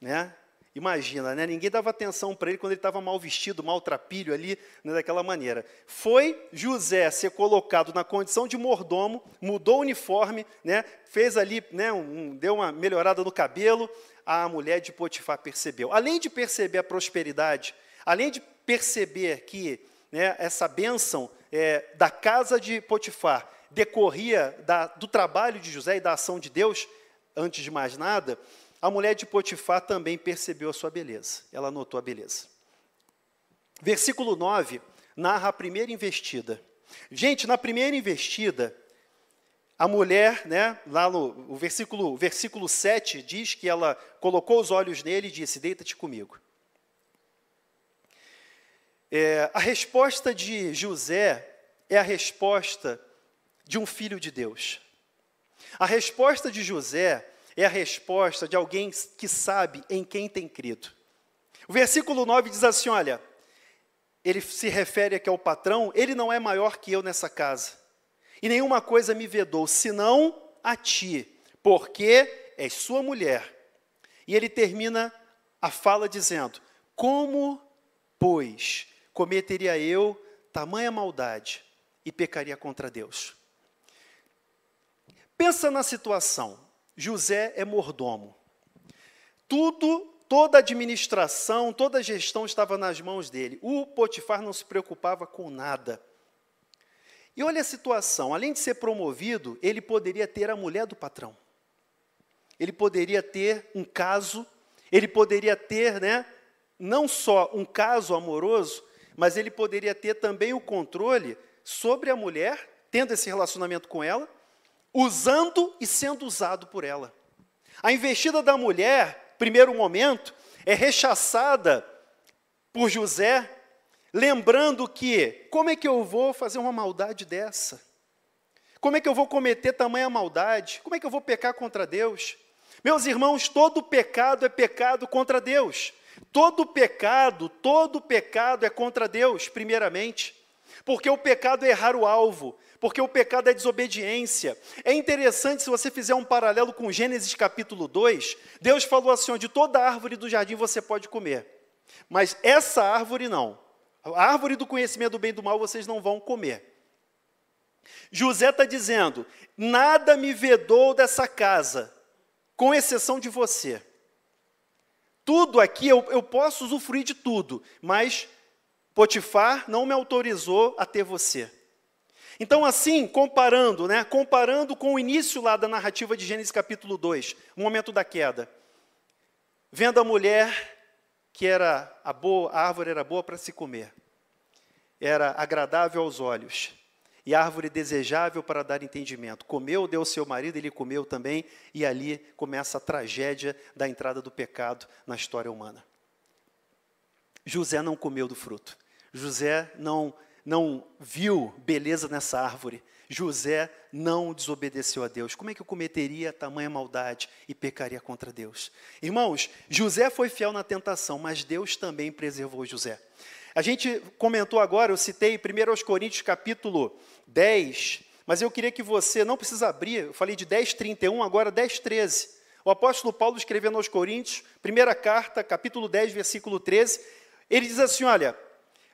Né? Imagina, né? ninguém dava atenção para ele quando ele estava mal vestido, maltrapilho ali, né, daquela maneira. Foi José ser colocado na condição de mordomo, mudou o uniforme, né, fez ali, né, um, deu uma melhorada no cabelo, a mulher de Potifar percebeu. Além de perceber a prosperidade, além de perceber que né, essa bênção é, da casa de Potifar decorria da, do trabalho de José e da ação de Deus, antes de mais nada, a mulher de Potifar também percebeu a sua beleza. Ela notou a beleza. Versículo 9 narra a primeira investida. Gente, na primeira investida, a mulher, né, lá no o versículo, versículo 7 diz que ela colocou os olhos nele e disse: Deita-te comigo. É, a resposta de José é a resposta de um filho de Deus. A resposta de José é a resposta de alguém que sabe em quem tem crido. O versículo 9 diz assim: olha, ele se refere aqui ao patrão, ele não é maior que eu nessa casa, e nenhuma coisa me vedou, senão a ti, porque és sua mulher. E ele termina a fala dizendo: Como, pois, cometeria eu tamanha maldade e pecaria contra Deus? Pensa na situação. José é mordomo. Tudo, toda a administração, toda a gestão estava nas mãos dele. O Potifar não se preocupava com nada. E olha a situação: além de ser promovido, ele poderia ter a mulher do patrão. Ele poderia ter um caso, ele poderia ter, né, não só um caso amoroso, mas ele poderia ter também o controle sobre a mulher, tendo esse relacionamento com ela, usando e sendo usado por ela. A investida da mulher, primeiro momento, é rechaçada por José, lembrando que como é que eu vou fazer uma maldade dessa? Como é que eu vou cometer tamanha maldade? Como é que eu vou pecar contra Deus? Meus irmãos, todo pecado é pecado contra Deus. Todo pecado, todo pecado é contra Deus, primeiramente. Porque o pecado é errar o alvo, porque o pecado é desobediência. É interessante se você fizer um paralelo com Gênesis capítulo 2, Deus falou assim: de toda árvore do jardim você pode comer, mas essa árvore não. A árvore do conhecimento do bem e do mal vocês não vão comer. José está dizendo: nada me vedou dessa casa, com exceção de você. Tudo aqui, eu, eu posso usufruir de tudo, mas Potifar não me autorizou a ter você. Então, assim, comparando, né, comparando com o início lá da narrativa de Gênesis capítulo 2, o momento da queda, vendo a mulher que era a, boa, a árvore era boa para se comer, era agradável aos olhos, e árvore desejável para dar entendimento. Comeu, deu ao seu marido, ele comeu também, e ali começa a tragédia da entrada do pecado na história humana. José não comeu do fruto. José não não viu beleza nessa árvore. José não desobedeceu a Deus. Como é que eu cometeria tamanha maldade e pecaria contra Deus? Irmãos, José foi fiel na tentação, mas Deus também preservou José. A gente comentou agora, eu citei 1 Coríntios capítulo 10, mas eu queria que você, não precisa abrir, eu falei de 10, 31, agora 10, 13. O apóstolo Paulo escrevendo aos Coríntios, primeira carta, capítulo 10, versículo 13, ele diz assim: olha,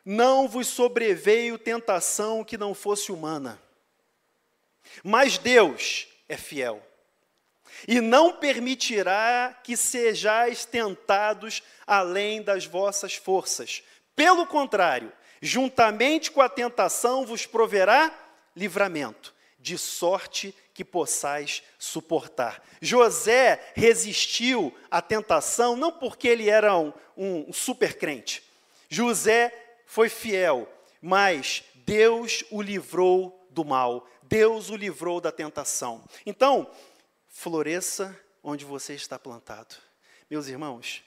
não vos sobreveio tentação que não fosse humana. Mas Deus é fiel e não permitirá que sejais tentados além das vossas forças. Pelo contrário, juntamente com a tentação vos proverá livramento, de sorte que possais suportar. José resistiu à tentação não porque ele era um, um super crente. José foi fiel, mas Deus o livrou do mal, Deus o livrou da tentação. Então, floresça onde você está plantado. Meus irmãos,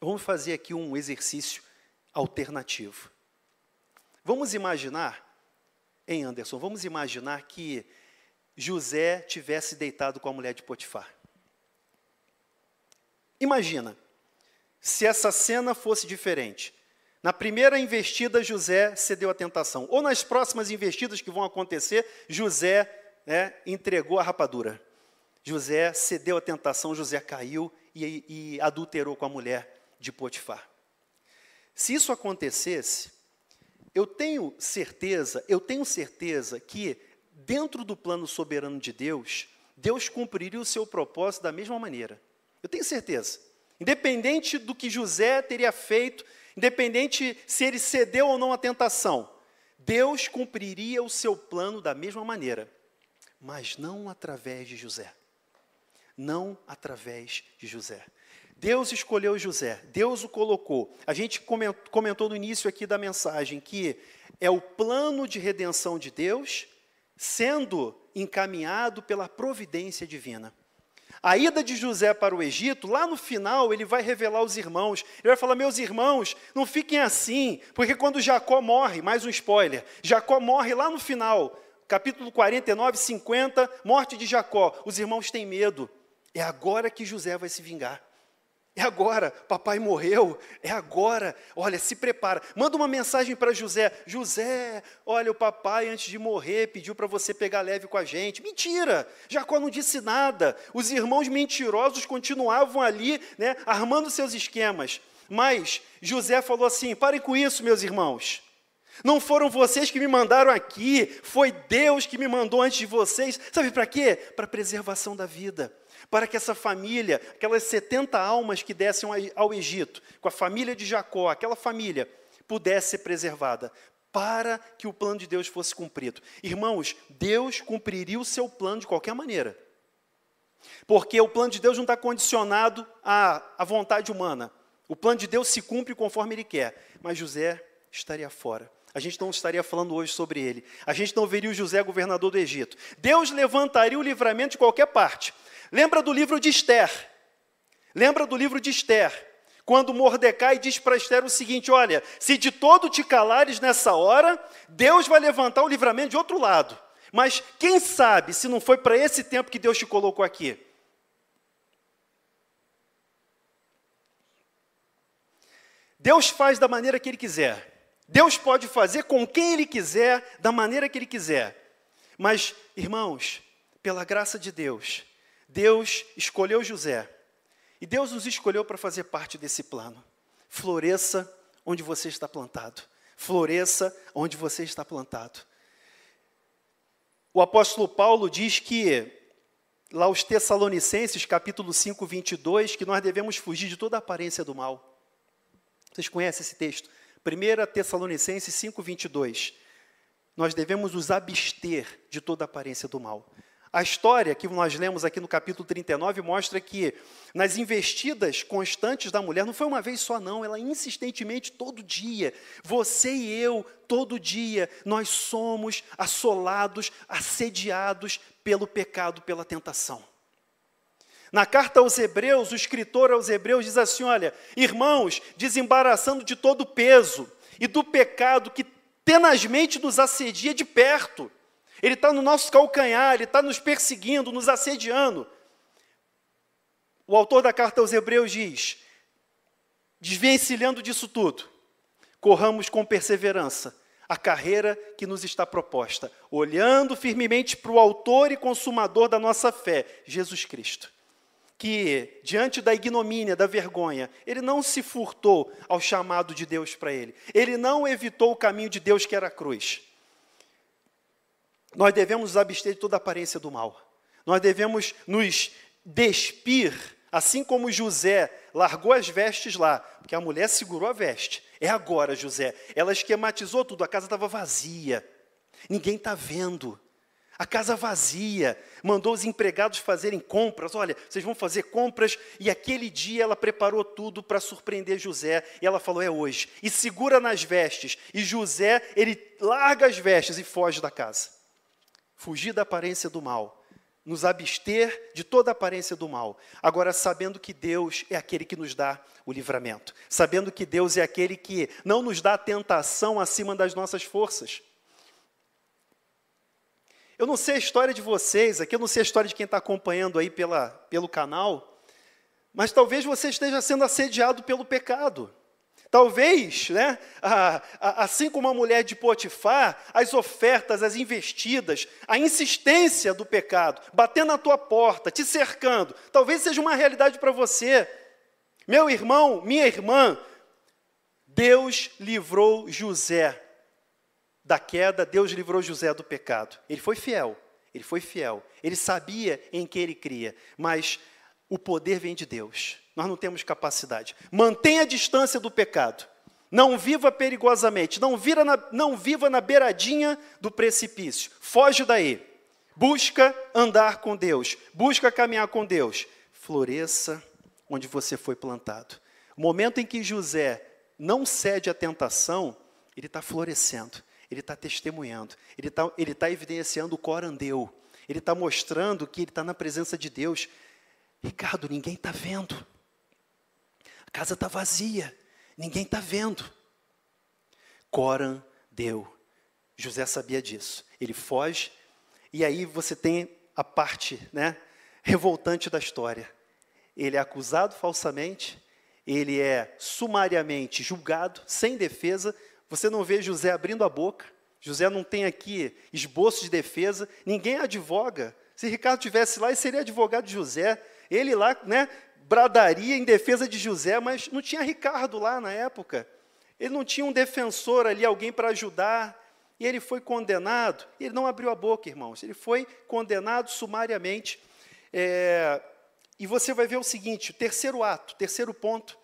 vamos fazer aqui um exercício alternativo. Vamos imaginar, em Anderson, vamos imaginar que José tivesse deitado com a mulher de Potifar. Imagina, se essa cena fosse diferente. Na primeira investida, José cedeu à tentação. Ou nas próximas investidas que vão acontecer, José né, entregou a rapadura. José cedeu à tentação, José caiu e, e adulterou com a mulher de Potifar. Se isso acontecesse, eu tenho certeza, eu tenho certeza que dentro do plano soberano de Deus, Deus cumpriria o seu propósito da mesma maneira. Eu tenho certeza. Independente do que José teria feito, independente se ele cedeu ou não à tentação, Deus cumpriria o seu plano da mesma maneira, mas não através de José. Não através de José. Deus escolheu José, Deus o colocou. A gente comentou no início aqui da mensagem que é o plano de redenção de Deus sendo encaminhado pela providência divina. A ida de José para o Egito, lá no final, ele vai revelar aos irmãos. Ele vai falar: Meus irmãos, não fiquem assim, porque quando Jacó morre, mais um spoiler, Jacó morre lá no final, capítulo 49, 50, morte de Jacó. Os irmãos têm medo. É agora que José vai se vingar. É agora, papai morreu, é agora. Olha, se prepara. Manda uma mensagem para José. José, olha, o papai antes de morrer pediu para você pegar leve com a gente. Mentira! Jacó não disse nada. Os irmãos mentirosos continuavam ali, né, armando seus esquemas. Mas José falou assim: parem com isso, meus irmãos. Não foram vocês que me mandaram aqui, foi Deus que me mandou antes de vocês. Sabe para quê? Para preservação da vida para que essa família, aquelas 70 almas que descem ao Egito, com a família de Jacó, aquela família, pudesse ser preservada, para que o plano de Deus fosse cumprido. Irmãos, Deus cumpriria o seu plano de qualquer maneira. Porque o plano de Deus não está condicionado à, à vontade humana. O plano de Deus se cumpre conforme Ele quer. Mas José estaria fora. A gente não estaria falando hoje sobre ele. A gente não veria o José governador do Egito. Deus levantaria o livramento de qualquer parte. Lembra do livro de Esther? Lembra do livro de Esther? Quando Mordecai diz para Esther o seguinte: Olha, se de todo te calares nessa hora, Deus vai levantar o livramento de outro lado. Mas quem sabe se não foi para esse tempo que Deus te colocou aqui? Deus faz da maneira que Ele quiser. Deus pode fazer com quem Ele quiser, da maneira que Ele quiser. Mas, irmãos, pela graça de Deus, Deus escolheu José. E Deus nos escolheu para fazer parte desse plano. Floresça onde você está plantado. Floresça onde você está plantado. O apóstolo Paulo diz que, lá os Tessalonicenses, capítulo 5, 22, que nós devemos fugir de toda aparência do mal. Vocês conhecem esse texto? 1 Tessalonicenses 5, 22. Nós devemos nos abster de toda aparência do mal. A história que nós lemos aqui no capítulo 39 mostra que nas investidas constantes da mulher, não foi uma vez só, não, ela insistentemente todo dia, você e eu, todo dia, nós somos assolados, assediados pelo pecado, pela tentação. Na carta aos Hebreus, o escritor aos Hebreus diz assim: Olha, irmãos, desembaraçando de todo o peso e do pecado que tenazmente nos assedia de perto ele está no nosso calcanhar, ele está nos perseguindo, nos assediando. O autor da carta aos Hebreus diz: desvencilhando disso tudo, corramos com perseverança a carreira que nos está proposta, olhando firmemente para o autor e consumador da nossa fé, Jesus Cristo. Que, diante da ignomínia, da vergonha, ele não se furtou ao chamado de Deus para ele, ele não evitou o caminho de Deus que era a cruz nós devemos nos abster de toda aparência do mal. Nós devemos nos despir, assim como José largou as vestes lá, porque a mulher segurou a veste. É agora, José. Ela esquematizou tudo, a casa estava vazia. Ninguém está vendo. A casa vazia, mandou os empregados fazerem compras. Olha, vocês vão fazer compras. E aquele dia ela preparou tudo para surpreender José. E ela falou: É hoje. E segura nas vestes. E José, ele larga as vestes e foge da casa fugir da aparência do mal, nos abster de toda aparência do mal. Agora, sabendo que Deus é aquele que nos dá o livramento, sabendo que Deus é aquele que não nos dá tentação acima das nossas forças. Eu não sei a história de vocês, aqui eu não sei a história de quem está acompanhando aí pela, pelo canal, mas talvez você esteja sendo assediado pelo pecado. Talvez, né, assim como a mulher de Potifar, as ofertas, as investidas, a insistência do pecado, batendo na tua porta, te cercando, talvez seja uma realidade para você. Meu irmão, minha irmã, Deus livrou José da queda, Deus livrou José do pecado. Ele foi fiel, ele foi fiel, ele sabia em que ele cria, mas o poder vem de Deus. Nós não temos capacidade. Mantenha a distância do pecado. Não viva perigosamente. Não, na, não viva na beiradinha do precipício. Foge daí. Busca andar com Deus. Busca caminhar com Deus. Floresça onde você foi plantado. O momento em que José não cede à tentação, ele está florescendo, ele está testemunhando, ele está ele tá evidenciando o corandeu, ele está mostrando que ele está na presença de Deus. Ricardo, ninguém está vendo. A casa está vazia, ninguém está vendo. Coran deu. José sabia disso. Ele foge E aí você tem a parte né, revoltante da história. Ele é acusado falsamente, ele é sumariamente julgado, sem defesa. Você não vê José abrindo a boca, José não tem aqui esboço de defesa, ninguém advoga. Se Ricardo tivesse lá, ele seria advogado de José. Ele lá, né, bradaria em defesa de José, mas não tinha Ricardo lá na época. Ele não tinha um defensor ali, alguém para ajudar. E ele foi condenado. Ele não abriu a boca, irmãos. Ele foi condenado sumariamente. É, e você vai ver o seguinte: o terceiro ato, terceiro ponto.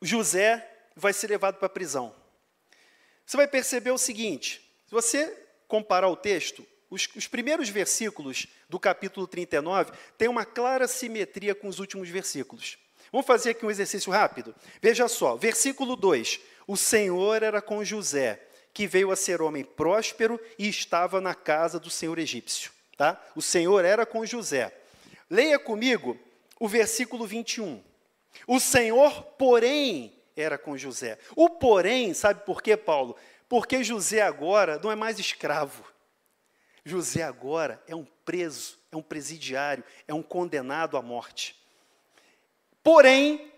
José vai ser levado para a prisão. Você vai perceber o seguinte: se você comparar o texto, os, os, primeiros versículos do capítulo 39 têm uma clara simetria com os últimos versículos. Vamos fazer aqui um exercício rápido? Veja só, versículo 2: O Senhor era com José, que veio a ser homem próspero e estava na casa do Senhor egípcio. Tá? O Senhor era com José. Leia comigo o versículo 21. O Senhor, porém, era com José. O porém, sabe por quê, Paulo? Porque José agora não é mais escravo. José agora é um preso, é um presidiário, é um condenado à morte. Porém,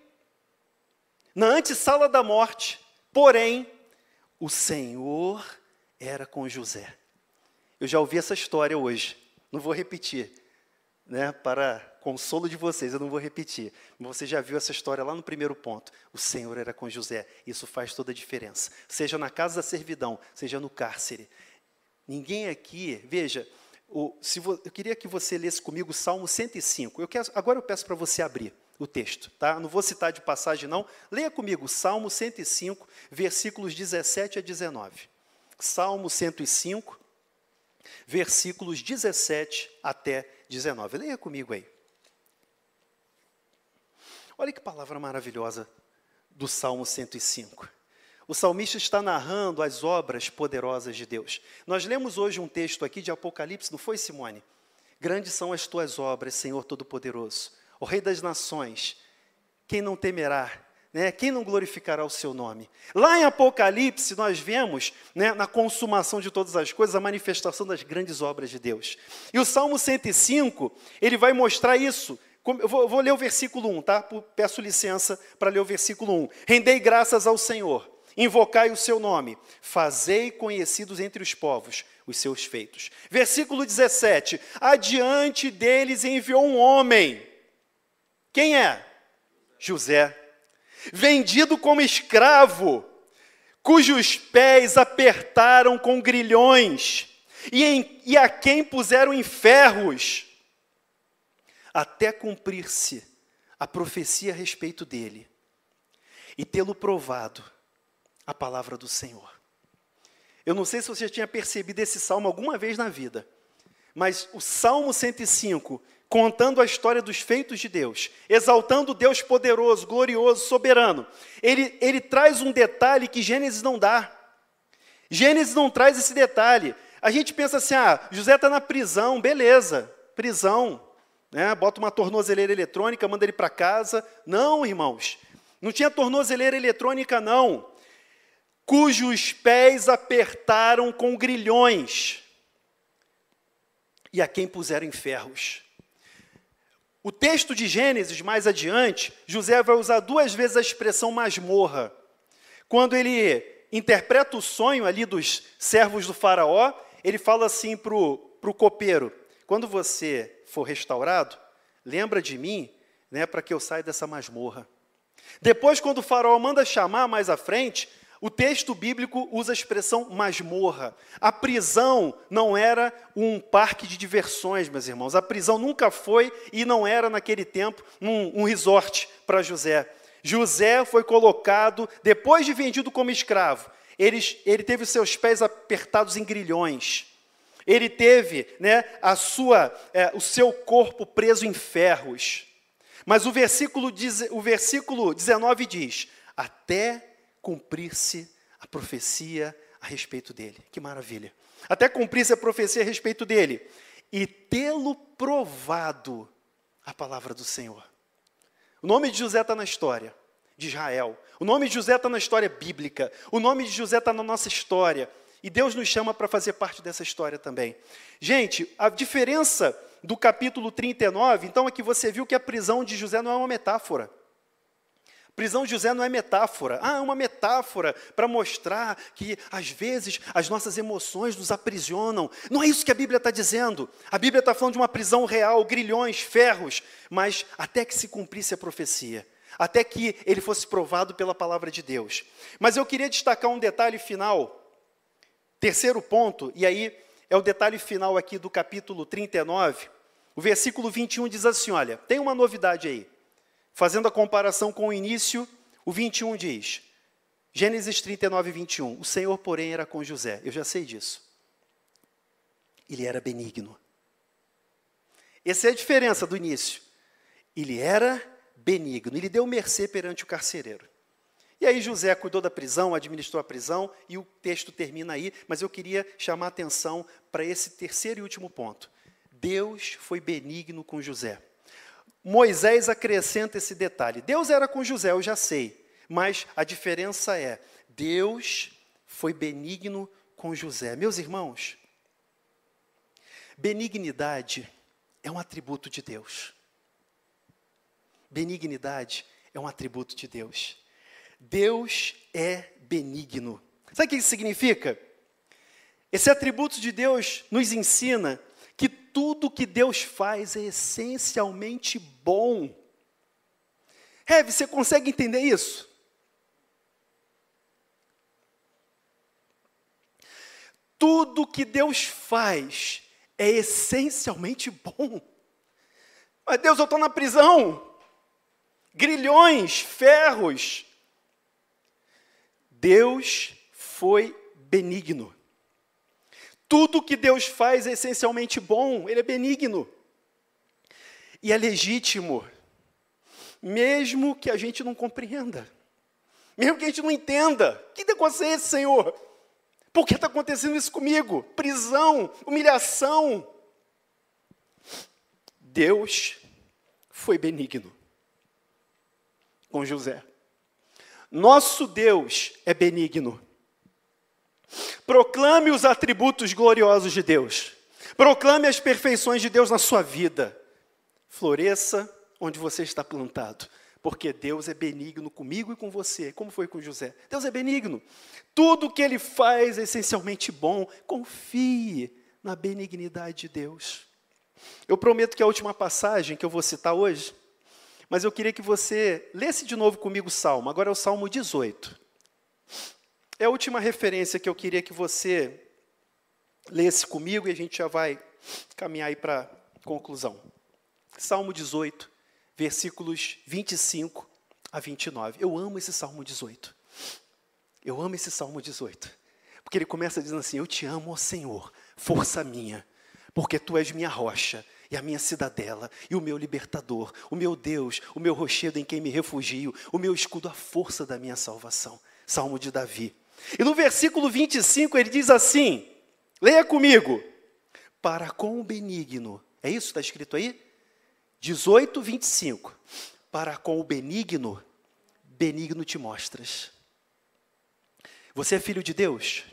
na antessala da morte, porém, o Senhor era com José. Eu já ouvi essa história hoje, não vou repetir, né, para consolo de vocês, eu não vou repetir. Você já viu essa história lá no primeiro ponto. O Senhor era com José. Isso faz toda a diferença. Seja na casa da servidão, seja no cárcere. Ninguém aqui, veja, o, vo, eu queria que você lesse comigo o Salmo 105. Eu quero, agora eu peço para você abrir o texto, tá? Não vou citar de passagem não. Leia comigo Salmo 105, versículos 17 a 19. Salmo 105, versículos 17 até 19. Leia comigo aí. Olha que palavra maravilhosa do Salmo 105. O salmista está narrando as obras poderosas de Deus. Nós lemos hoje um texto aqui de Apocalipse, não foi, Simone? Grandes são as tuas obras, Senhor Todo-Poderoso. O Rei das Nações, quem não temerá? Né? Quem não glorificará o seu nome? Lá em Apocalipse, nós vemos, né, na consumação de todas as coisas, a manifestação das grandes obras de Deus. E o Salmo 105, ele vai mostrar isso. Eu vou, ler o versículo 1, tá? Peço licença para ler o versículo 1. Rendei graças ao Senhor invocai o seu nome, fazei conhecidos entre os povos os seus feitos. Versículo 17: Adiante deles enviou um homem. Quem é? José. Vendido como escravo, cujos pés apertaram com grilhões, e, em, e a quem puseram em ferros, até cumprir-se a profecia a respeito dele, e tê-lo provado a palavra do Senhor. Eu não sei se você tinha percebido esse salmo alguma vez na vida, mas o Salmo 105, contando a história dos feitos de Deus, exaltando Deus poderoso, glorioso, soberano, ele, ele traz um detalhe que Gênesis não dá. Gênesis não traz esse detalhe. A gente pensa assim: ah, José está na prisão, beleza, prisão, né? bota uma tornozeleira eletrônica, manda ele para casa. Não, irmãos, não tinha tornozeleira eletrônica, não cujos pés apertaram com grilhões, e a quem puseram em ferros. O texto de Gênesis, mais adiante, José vai usar duas vezes a expressão masmorra. Quando ele interpreta o sonho ali dos servos do faraó, ele fala assim para o copeiro, quando você for restaurado, lembra de mim, né, para que eu saia dessa masmorra. Depois, quando o faraó manda chamar mais à frente, o texto bíblico usa a expressão masmorra. A prisão não era um parque de diversões, meus irmãos. A prisão nunca foi e não era, naquele tempo, um, um resort para José. José foi colocado, depois de vendido como escravo, ele, ele teve os seus pés apertados em grilhões. Ele teve né, a sua, é, o seu corpo preso em ferros. Mas o versículo, o versículo 19 diz: Até cumprir-se a profecia a respeito dele. Que maravilha. Até cumprir-se a profecia a respeito dele. E tê-lo provado a palavra do Senhor. O nome de José está na história de Israel. O nome de José está na história bíblica. O nome de José está na nossa história. E Deus nos chama para fazer parte dessa história também. Gente, a diferença do capítulo 39, então, é que você viu que a prisão de José não é uma metáfora. Prisão de José não é metáfora. Ah, é uma metáfora para mostrar que, às vezes, as nossas emoções nos aprisionam. Não é isso que a Bíblia está dizendo. A Bíblia está falando de uma prisão real, grilhões, ferros, mas até que se cumprisse a profecia até que ele fosse provado pela palavra de Deus. Mas eu queria destacar um detalhe final, terceiro ponto, e aí é o detalhe final aqui do capítulo 39. O versículo 21 diz assim: olha, tem uma novidade aí. Fazendo a comparação com o início, o 21 diz: Gênesis 39, 21. O Senhor, porém, era com José. Eu já sei disso. Ele era benigno. Essa é a diferença do início. Ele era benigno. Ele deu mercê perante o carcereiro. E aí José cuidou da prisão, administrou a prisão, e o texto termina aí, mas eu queria chamar a atenção para esse terceiro e último ponto. Deus foi benigno com José. Moisés acrescenta esse detalhe. Deus era com José, eu já sei, mas a diferença é: Deus foi benigno com José. Meus irmãos, benignidade é um atributo de Deus. Benignidade é um atributo de Deus. Deus é benigno. Sabe o que isso significa? Esse atributo de Deus nos ensina tudo que Deus faz é essencialmente bom. Heve, você consegue entender isso? Tudo que Deus faz é essencialmente bom. Mas Deus, eu estou na prisão grilhões, ferros. Deus foi benigno. Tudo que Deus faz é essencialmente bom, Ele é benigno. E é legítimo, mesmo que a gente não compreenda, mesmo que a gente não entenda. Que negócio é esse, Senhor? Por que está acontecendo isso comigo? Prisão, humilhação. Deus foi benigno com José. Nosso Deus é benigno. Proclame os atributos gloriosos de Deus. Proclame as perfeições de Deus na sua vida. Floresça onde você está plantado, porque Deus é benigno comigo e com você, como foi com José. Deus é benigno. Tudo que ele faz é essencialmente bom. Confie na benignidade de Deus. Eu prometo que a última passagem que eu vou citar hoje mas eu queria que você lesse de novo comigo o Salmo. Agora é o Salmo 18. É a última referência que eu queria que você lesse comigo e a gente já vai caminhar aí para conclusão. Salmo 18, versículos 25 a 29. Eu amo esse Salmo 18. Eu amo esse Salmo 18. Porque ele começa dizendo assim: Eu te amo, ó Senhor, força minha, porque tu és minha rocha e a minha cidadela, e o meu libertador, o meu Deus, o meu rochedo em quem me refugio, o meu escudo, a força da minha salvação. Salmo de Davi. E no versículo 25 ele diz assim: leia comigo, para com o benigno, é isso que está escrito aí? 18, 25. Para com o benigno, benigno te mostras. Você é filho de Deus?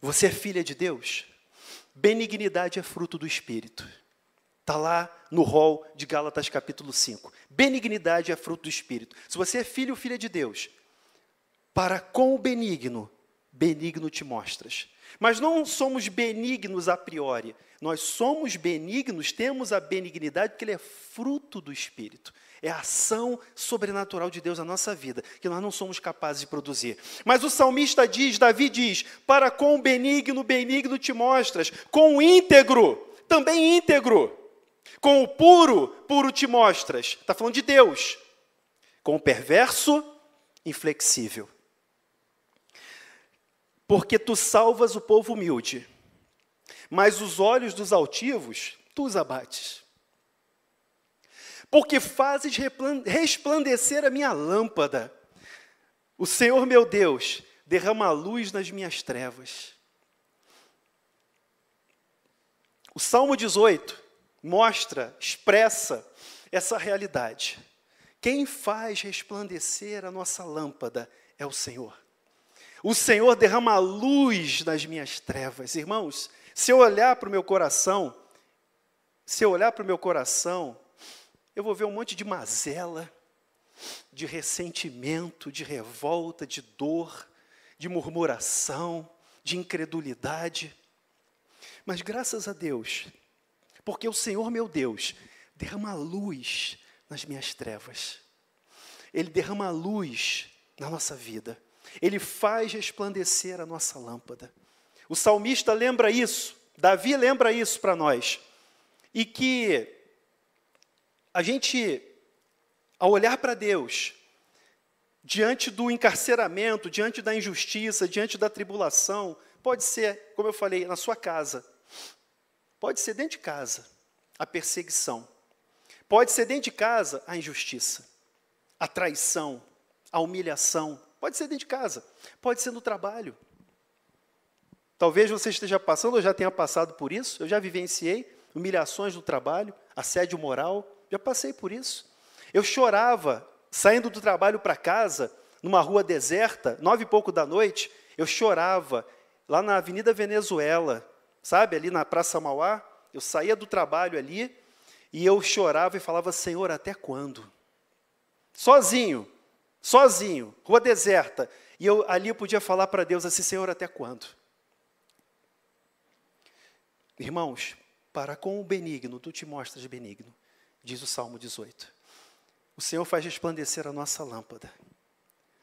Você é filha de Deus? Benignidade é fruto do Espírito. Está lá no rol de Gálatas capítulo 5. Benignidade é fruto do Espírito. Se você é filho ou filha de Deus, para com o benigno, benigno te mostras. Mas não somos benignos a priori. Nós somos benignos, temos a benignidade, porque ele é fruto do Espírito. É a ação sobrenatural de Deus na nossa vida, que nós não somos capazes de produzir. Mas o salmista diz, Davi diz: Para com o benigno, benigno te mostras, com o íntegro, também íntegro. Com o puro, puro te mostras. Está falando de Deus. Com o perverso, inflexível. Porque tu salvas o povo humilde, mas os olhos dos altivos tu os abates. Porque fazes resplandecer a minha lâmpada. O Senhor meu Deus derrama luz nas minhas trevas. O Salmo 18 mostra, expressa essa realidade. Quem faz resplandecer a nossa lâmpada é o Senhor. O Senhor derrama luz nas minhas trevas. Irmãos, se eu olhar para o meu coração, se eu olhar para o meu coração, eu vou ver um monte de mazela, de ressentimento, de revolta, de dor, de murmuração, de incredulidade. Mas graças a Deus, porque o Senhor meu Deus derrama luz nas minhas trevas. Ele derrama luz na nossa vida. Ele faz resplandecer a nossa lâmpada. O salmista lembra isso, Davi lembra isso para nós. E que a gente, ao olhar para Deus, diante do encarceramento, diante da injustiça, diante da tribulação, pode ser, como eu falei, na sua casa, pode ser dentro de casa, a perseguição, pode ser dentro de casa, a injustiça, a traição, a humilhação, pode ser dentro de casa, pode ser no trabalho. Talvez você esteja passando ou já tenha passado por isso, eu já vivenciei humilhações no trabalho, assédio moral, já passei por isso. Eu chorava saindo do trabalho para casa, numa rua deserta, nove e pouco da noite, eu chorava lá na Avenida Venezuela, sabe, ali na Praça Mauá. Eu saía do trabalho ali e eu chorava e falava: Senhor, até quando? Sozinho, sozinho, rua deserta. E eu ali eu podia falar para Deus assim: Senhor, até quando? Irmãos, para com o benigno, tu te mostras benigno, diz o Salmo 18. O Senhor faz resplandecer a nossa lâmpada.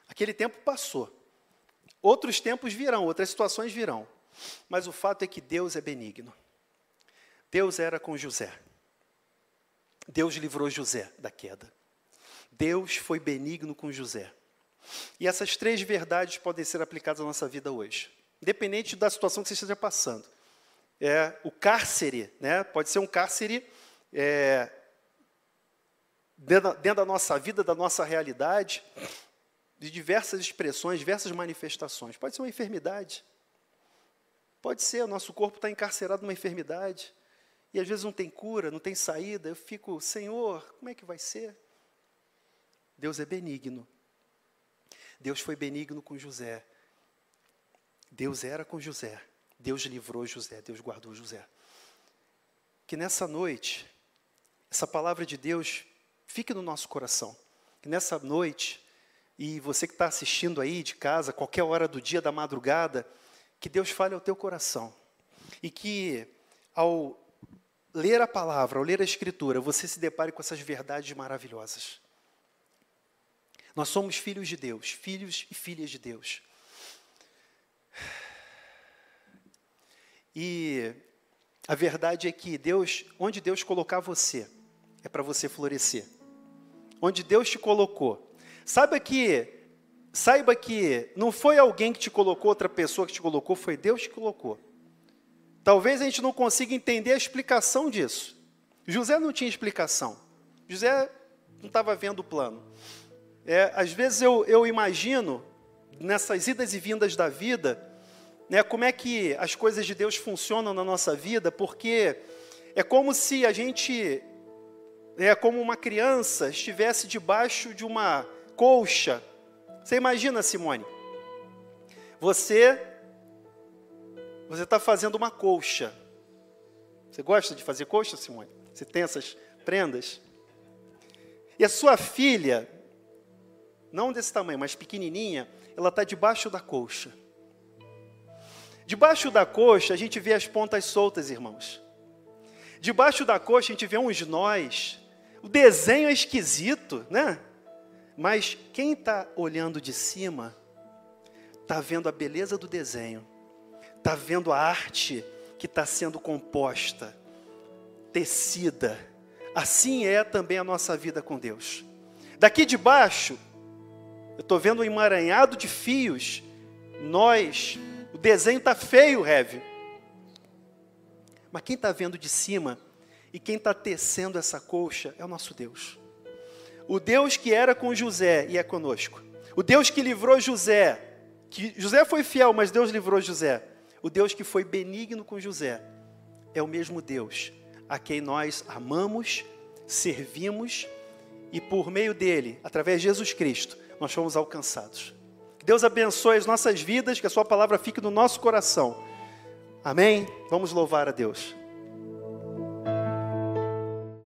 Aquele tempo passou. Outros tempos virão, outras situações virão. Mas o fato é que Deus é benigno. Deus era com José. Deus livrou José da queda. Deus foi benigno com José. E essas três verdades podem ser aplicadas à nossa vida hoje, independente da situação que você esteja passando. É, o cárcere, né, pode ser um cárcere é, dentro, dentro da nossa vida, da nossa realidade, de diversas expressões, diversas manifestações. Pode ser uma enfermidade. Pode ser, o nosso corpo está encarcerado numa enfermidade. E às vezes não tem cura, não tem saída. Eu fico, Senhor, como é que vai ser? Deus é benigno. Deus foi benigno com José. Deus era com José. Deus livrou José. Deus guardou José. Que nessa noite, essa palavra de Deus fique no nosso coração. Que nessa noite, e você que está assistindo aí de casa, qualquer hora do dia, da madrugada, que Deus fale ao teu coração. E que ao ler a palavra, ao ler a Escritura, você se depare com essas verdades maravilhosas. Nós somos filhos de Deus, filhos e filhas de Deus. E a verdade é que Deus, onde Deus colocar você, é para você florescer onde Deus te colocou. Saiba que, saiba que não foi alguém que te colocou, outra pessoa que te colocou, foi Deus que colocou. Talvez a gente não consiga entender a explicação disso. José não tinha explicação. José não estava vendo o plano. É, às vezes eu, eu imagino, nessas idas e vindas da vida, né, como é que as coisas de Deus funcionam na nossa vida, porque é como se a gente é como uma criança estivesse debaixo de uma colcha. Você imagina, Simone? Você você está fazendo uma colcha. Você gosta de fazer colcha, Simone? Você tem essas prendas? E a sua filha, não desse tamanho, mas pequenininha, ela está debaixo da colcha. Debaixo da coxa a gente vê as pontas soltas, irmãos. Debaixo da coxa a gente vê uns nós. O desenho é esquisito, né? Mas quem está olhando de cima está vendo a beleza do desenho, está vendo a arte que está sendo composta, tecida. Assim é também a nossa vida com Deus. Daqui de baixo, eu estou vendo um emaranhado de fios. Nós, o desenho está feio, Rev. Mas quem está vendo de cima e quem está tecendo essa colcha é o nosso Deus. O Deus que era com José e é conosco. O Deus que livrou José, que José foi fiel, mas Deus livrou José. O Deus que foi benigno com José é o mesmo Deus a quem nós amamos, servimos e por meio dele, através de Jesus Cristo, nós fomos alcançados. Que Deus abençoe as nossas vidas, que a Sua palavra fique no nosso coração. Amém? Vamos louvar a Deus.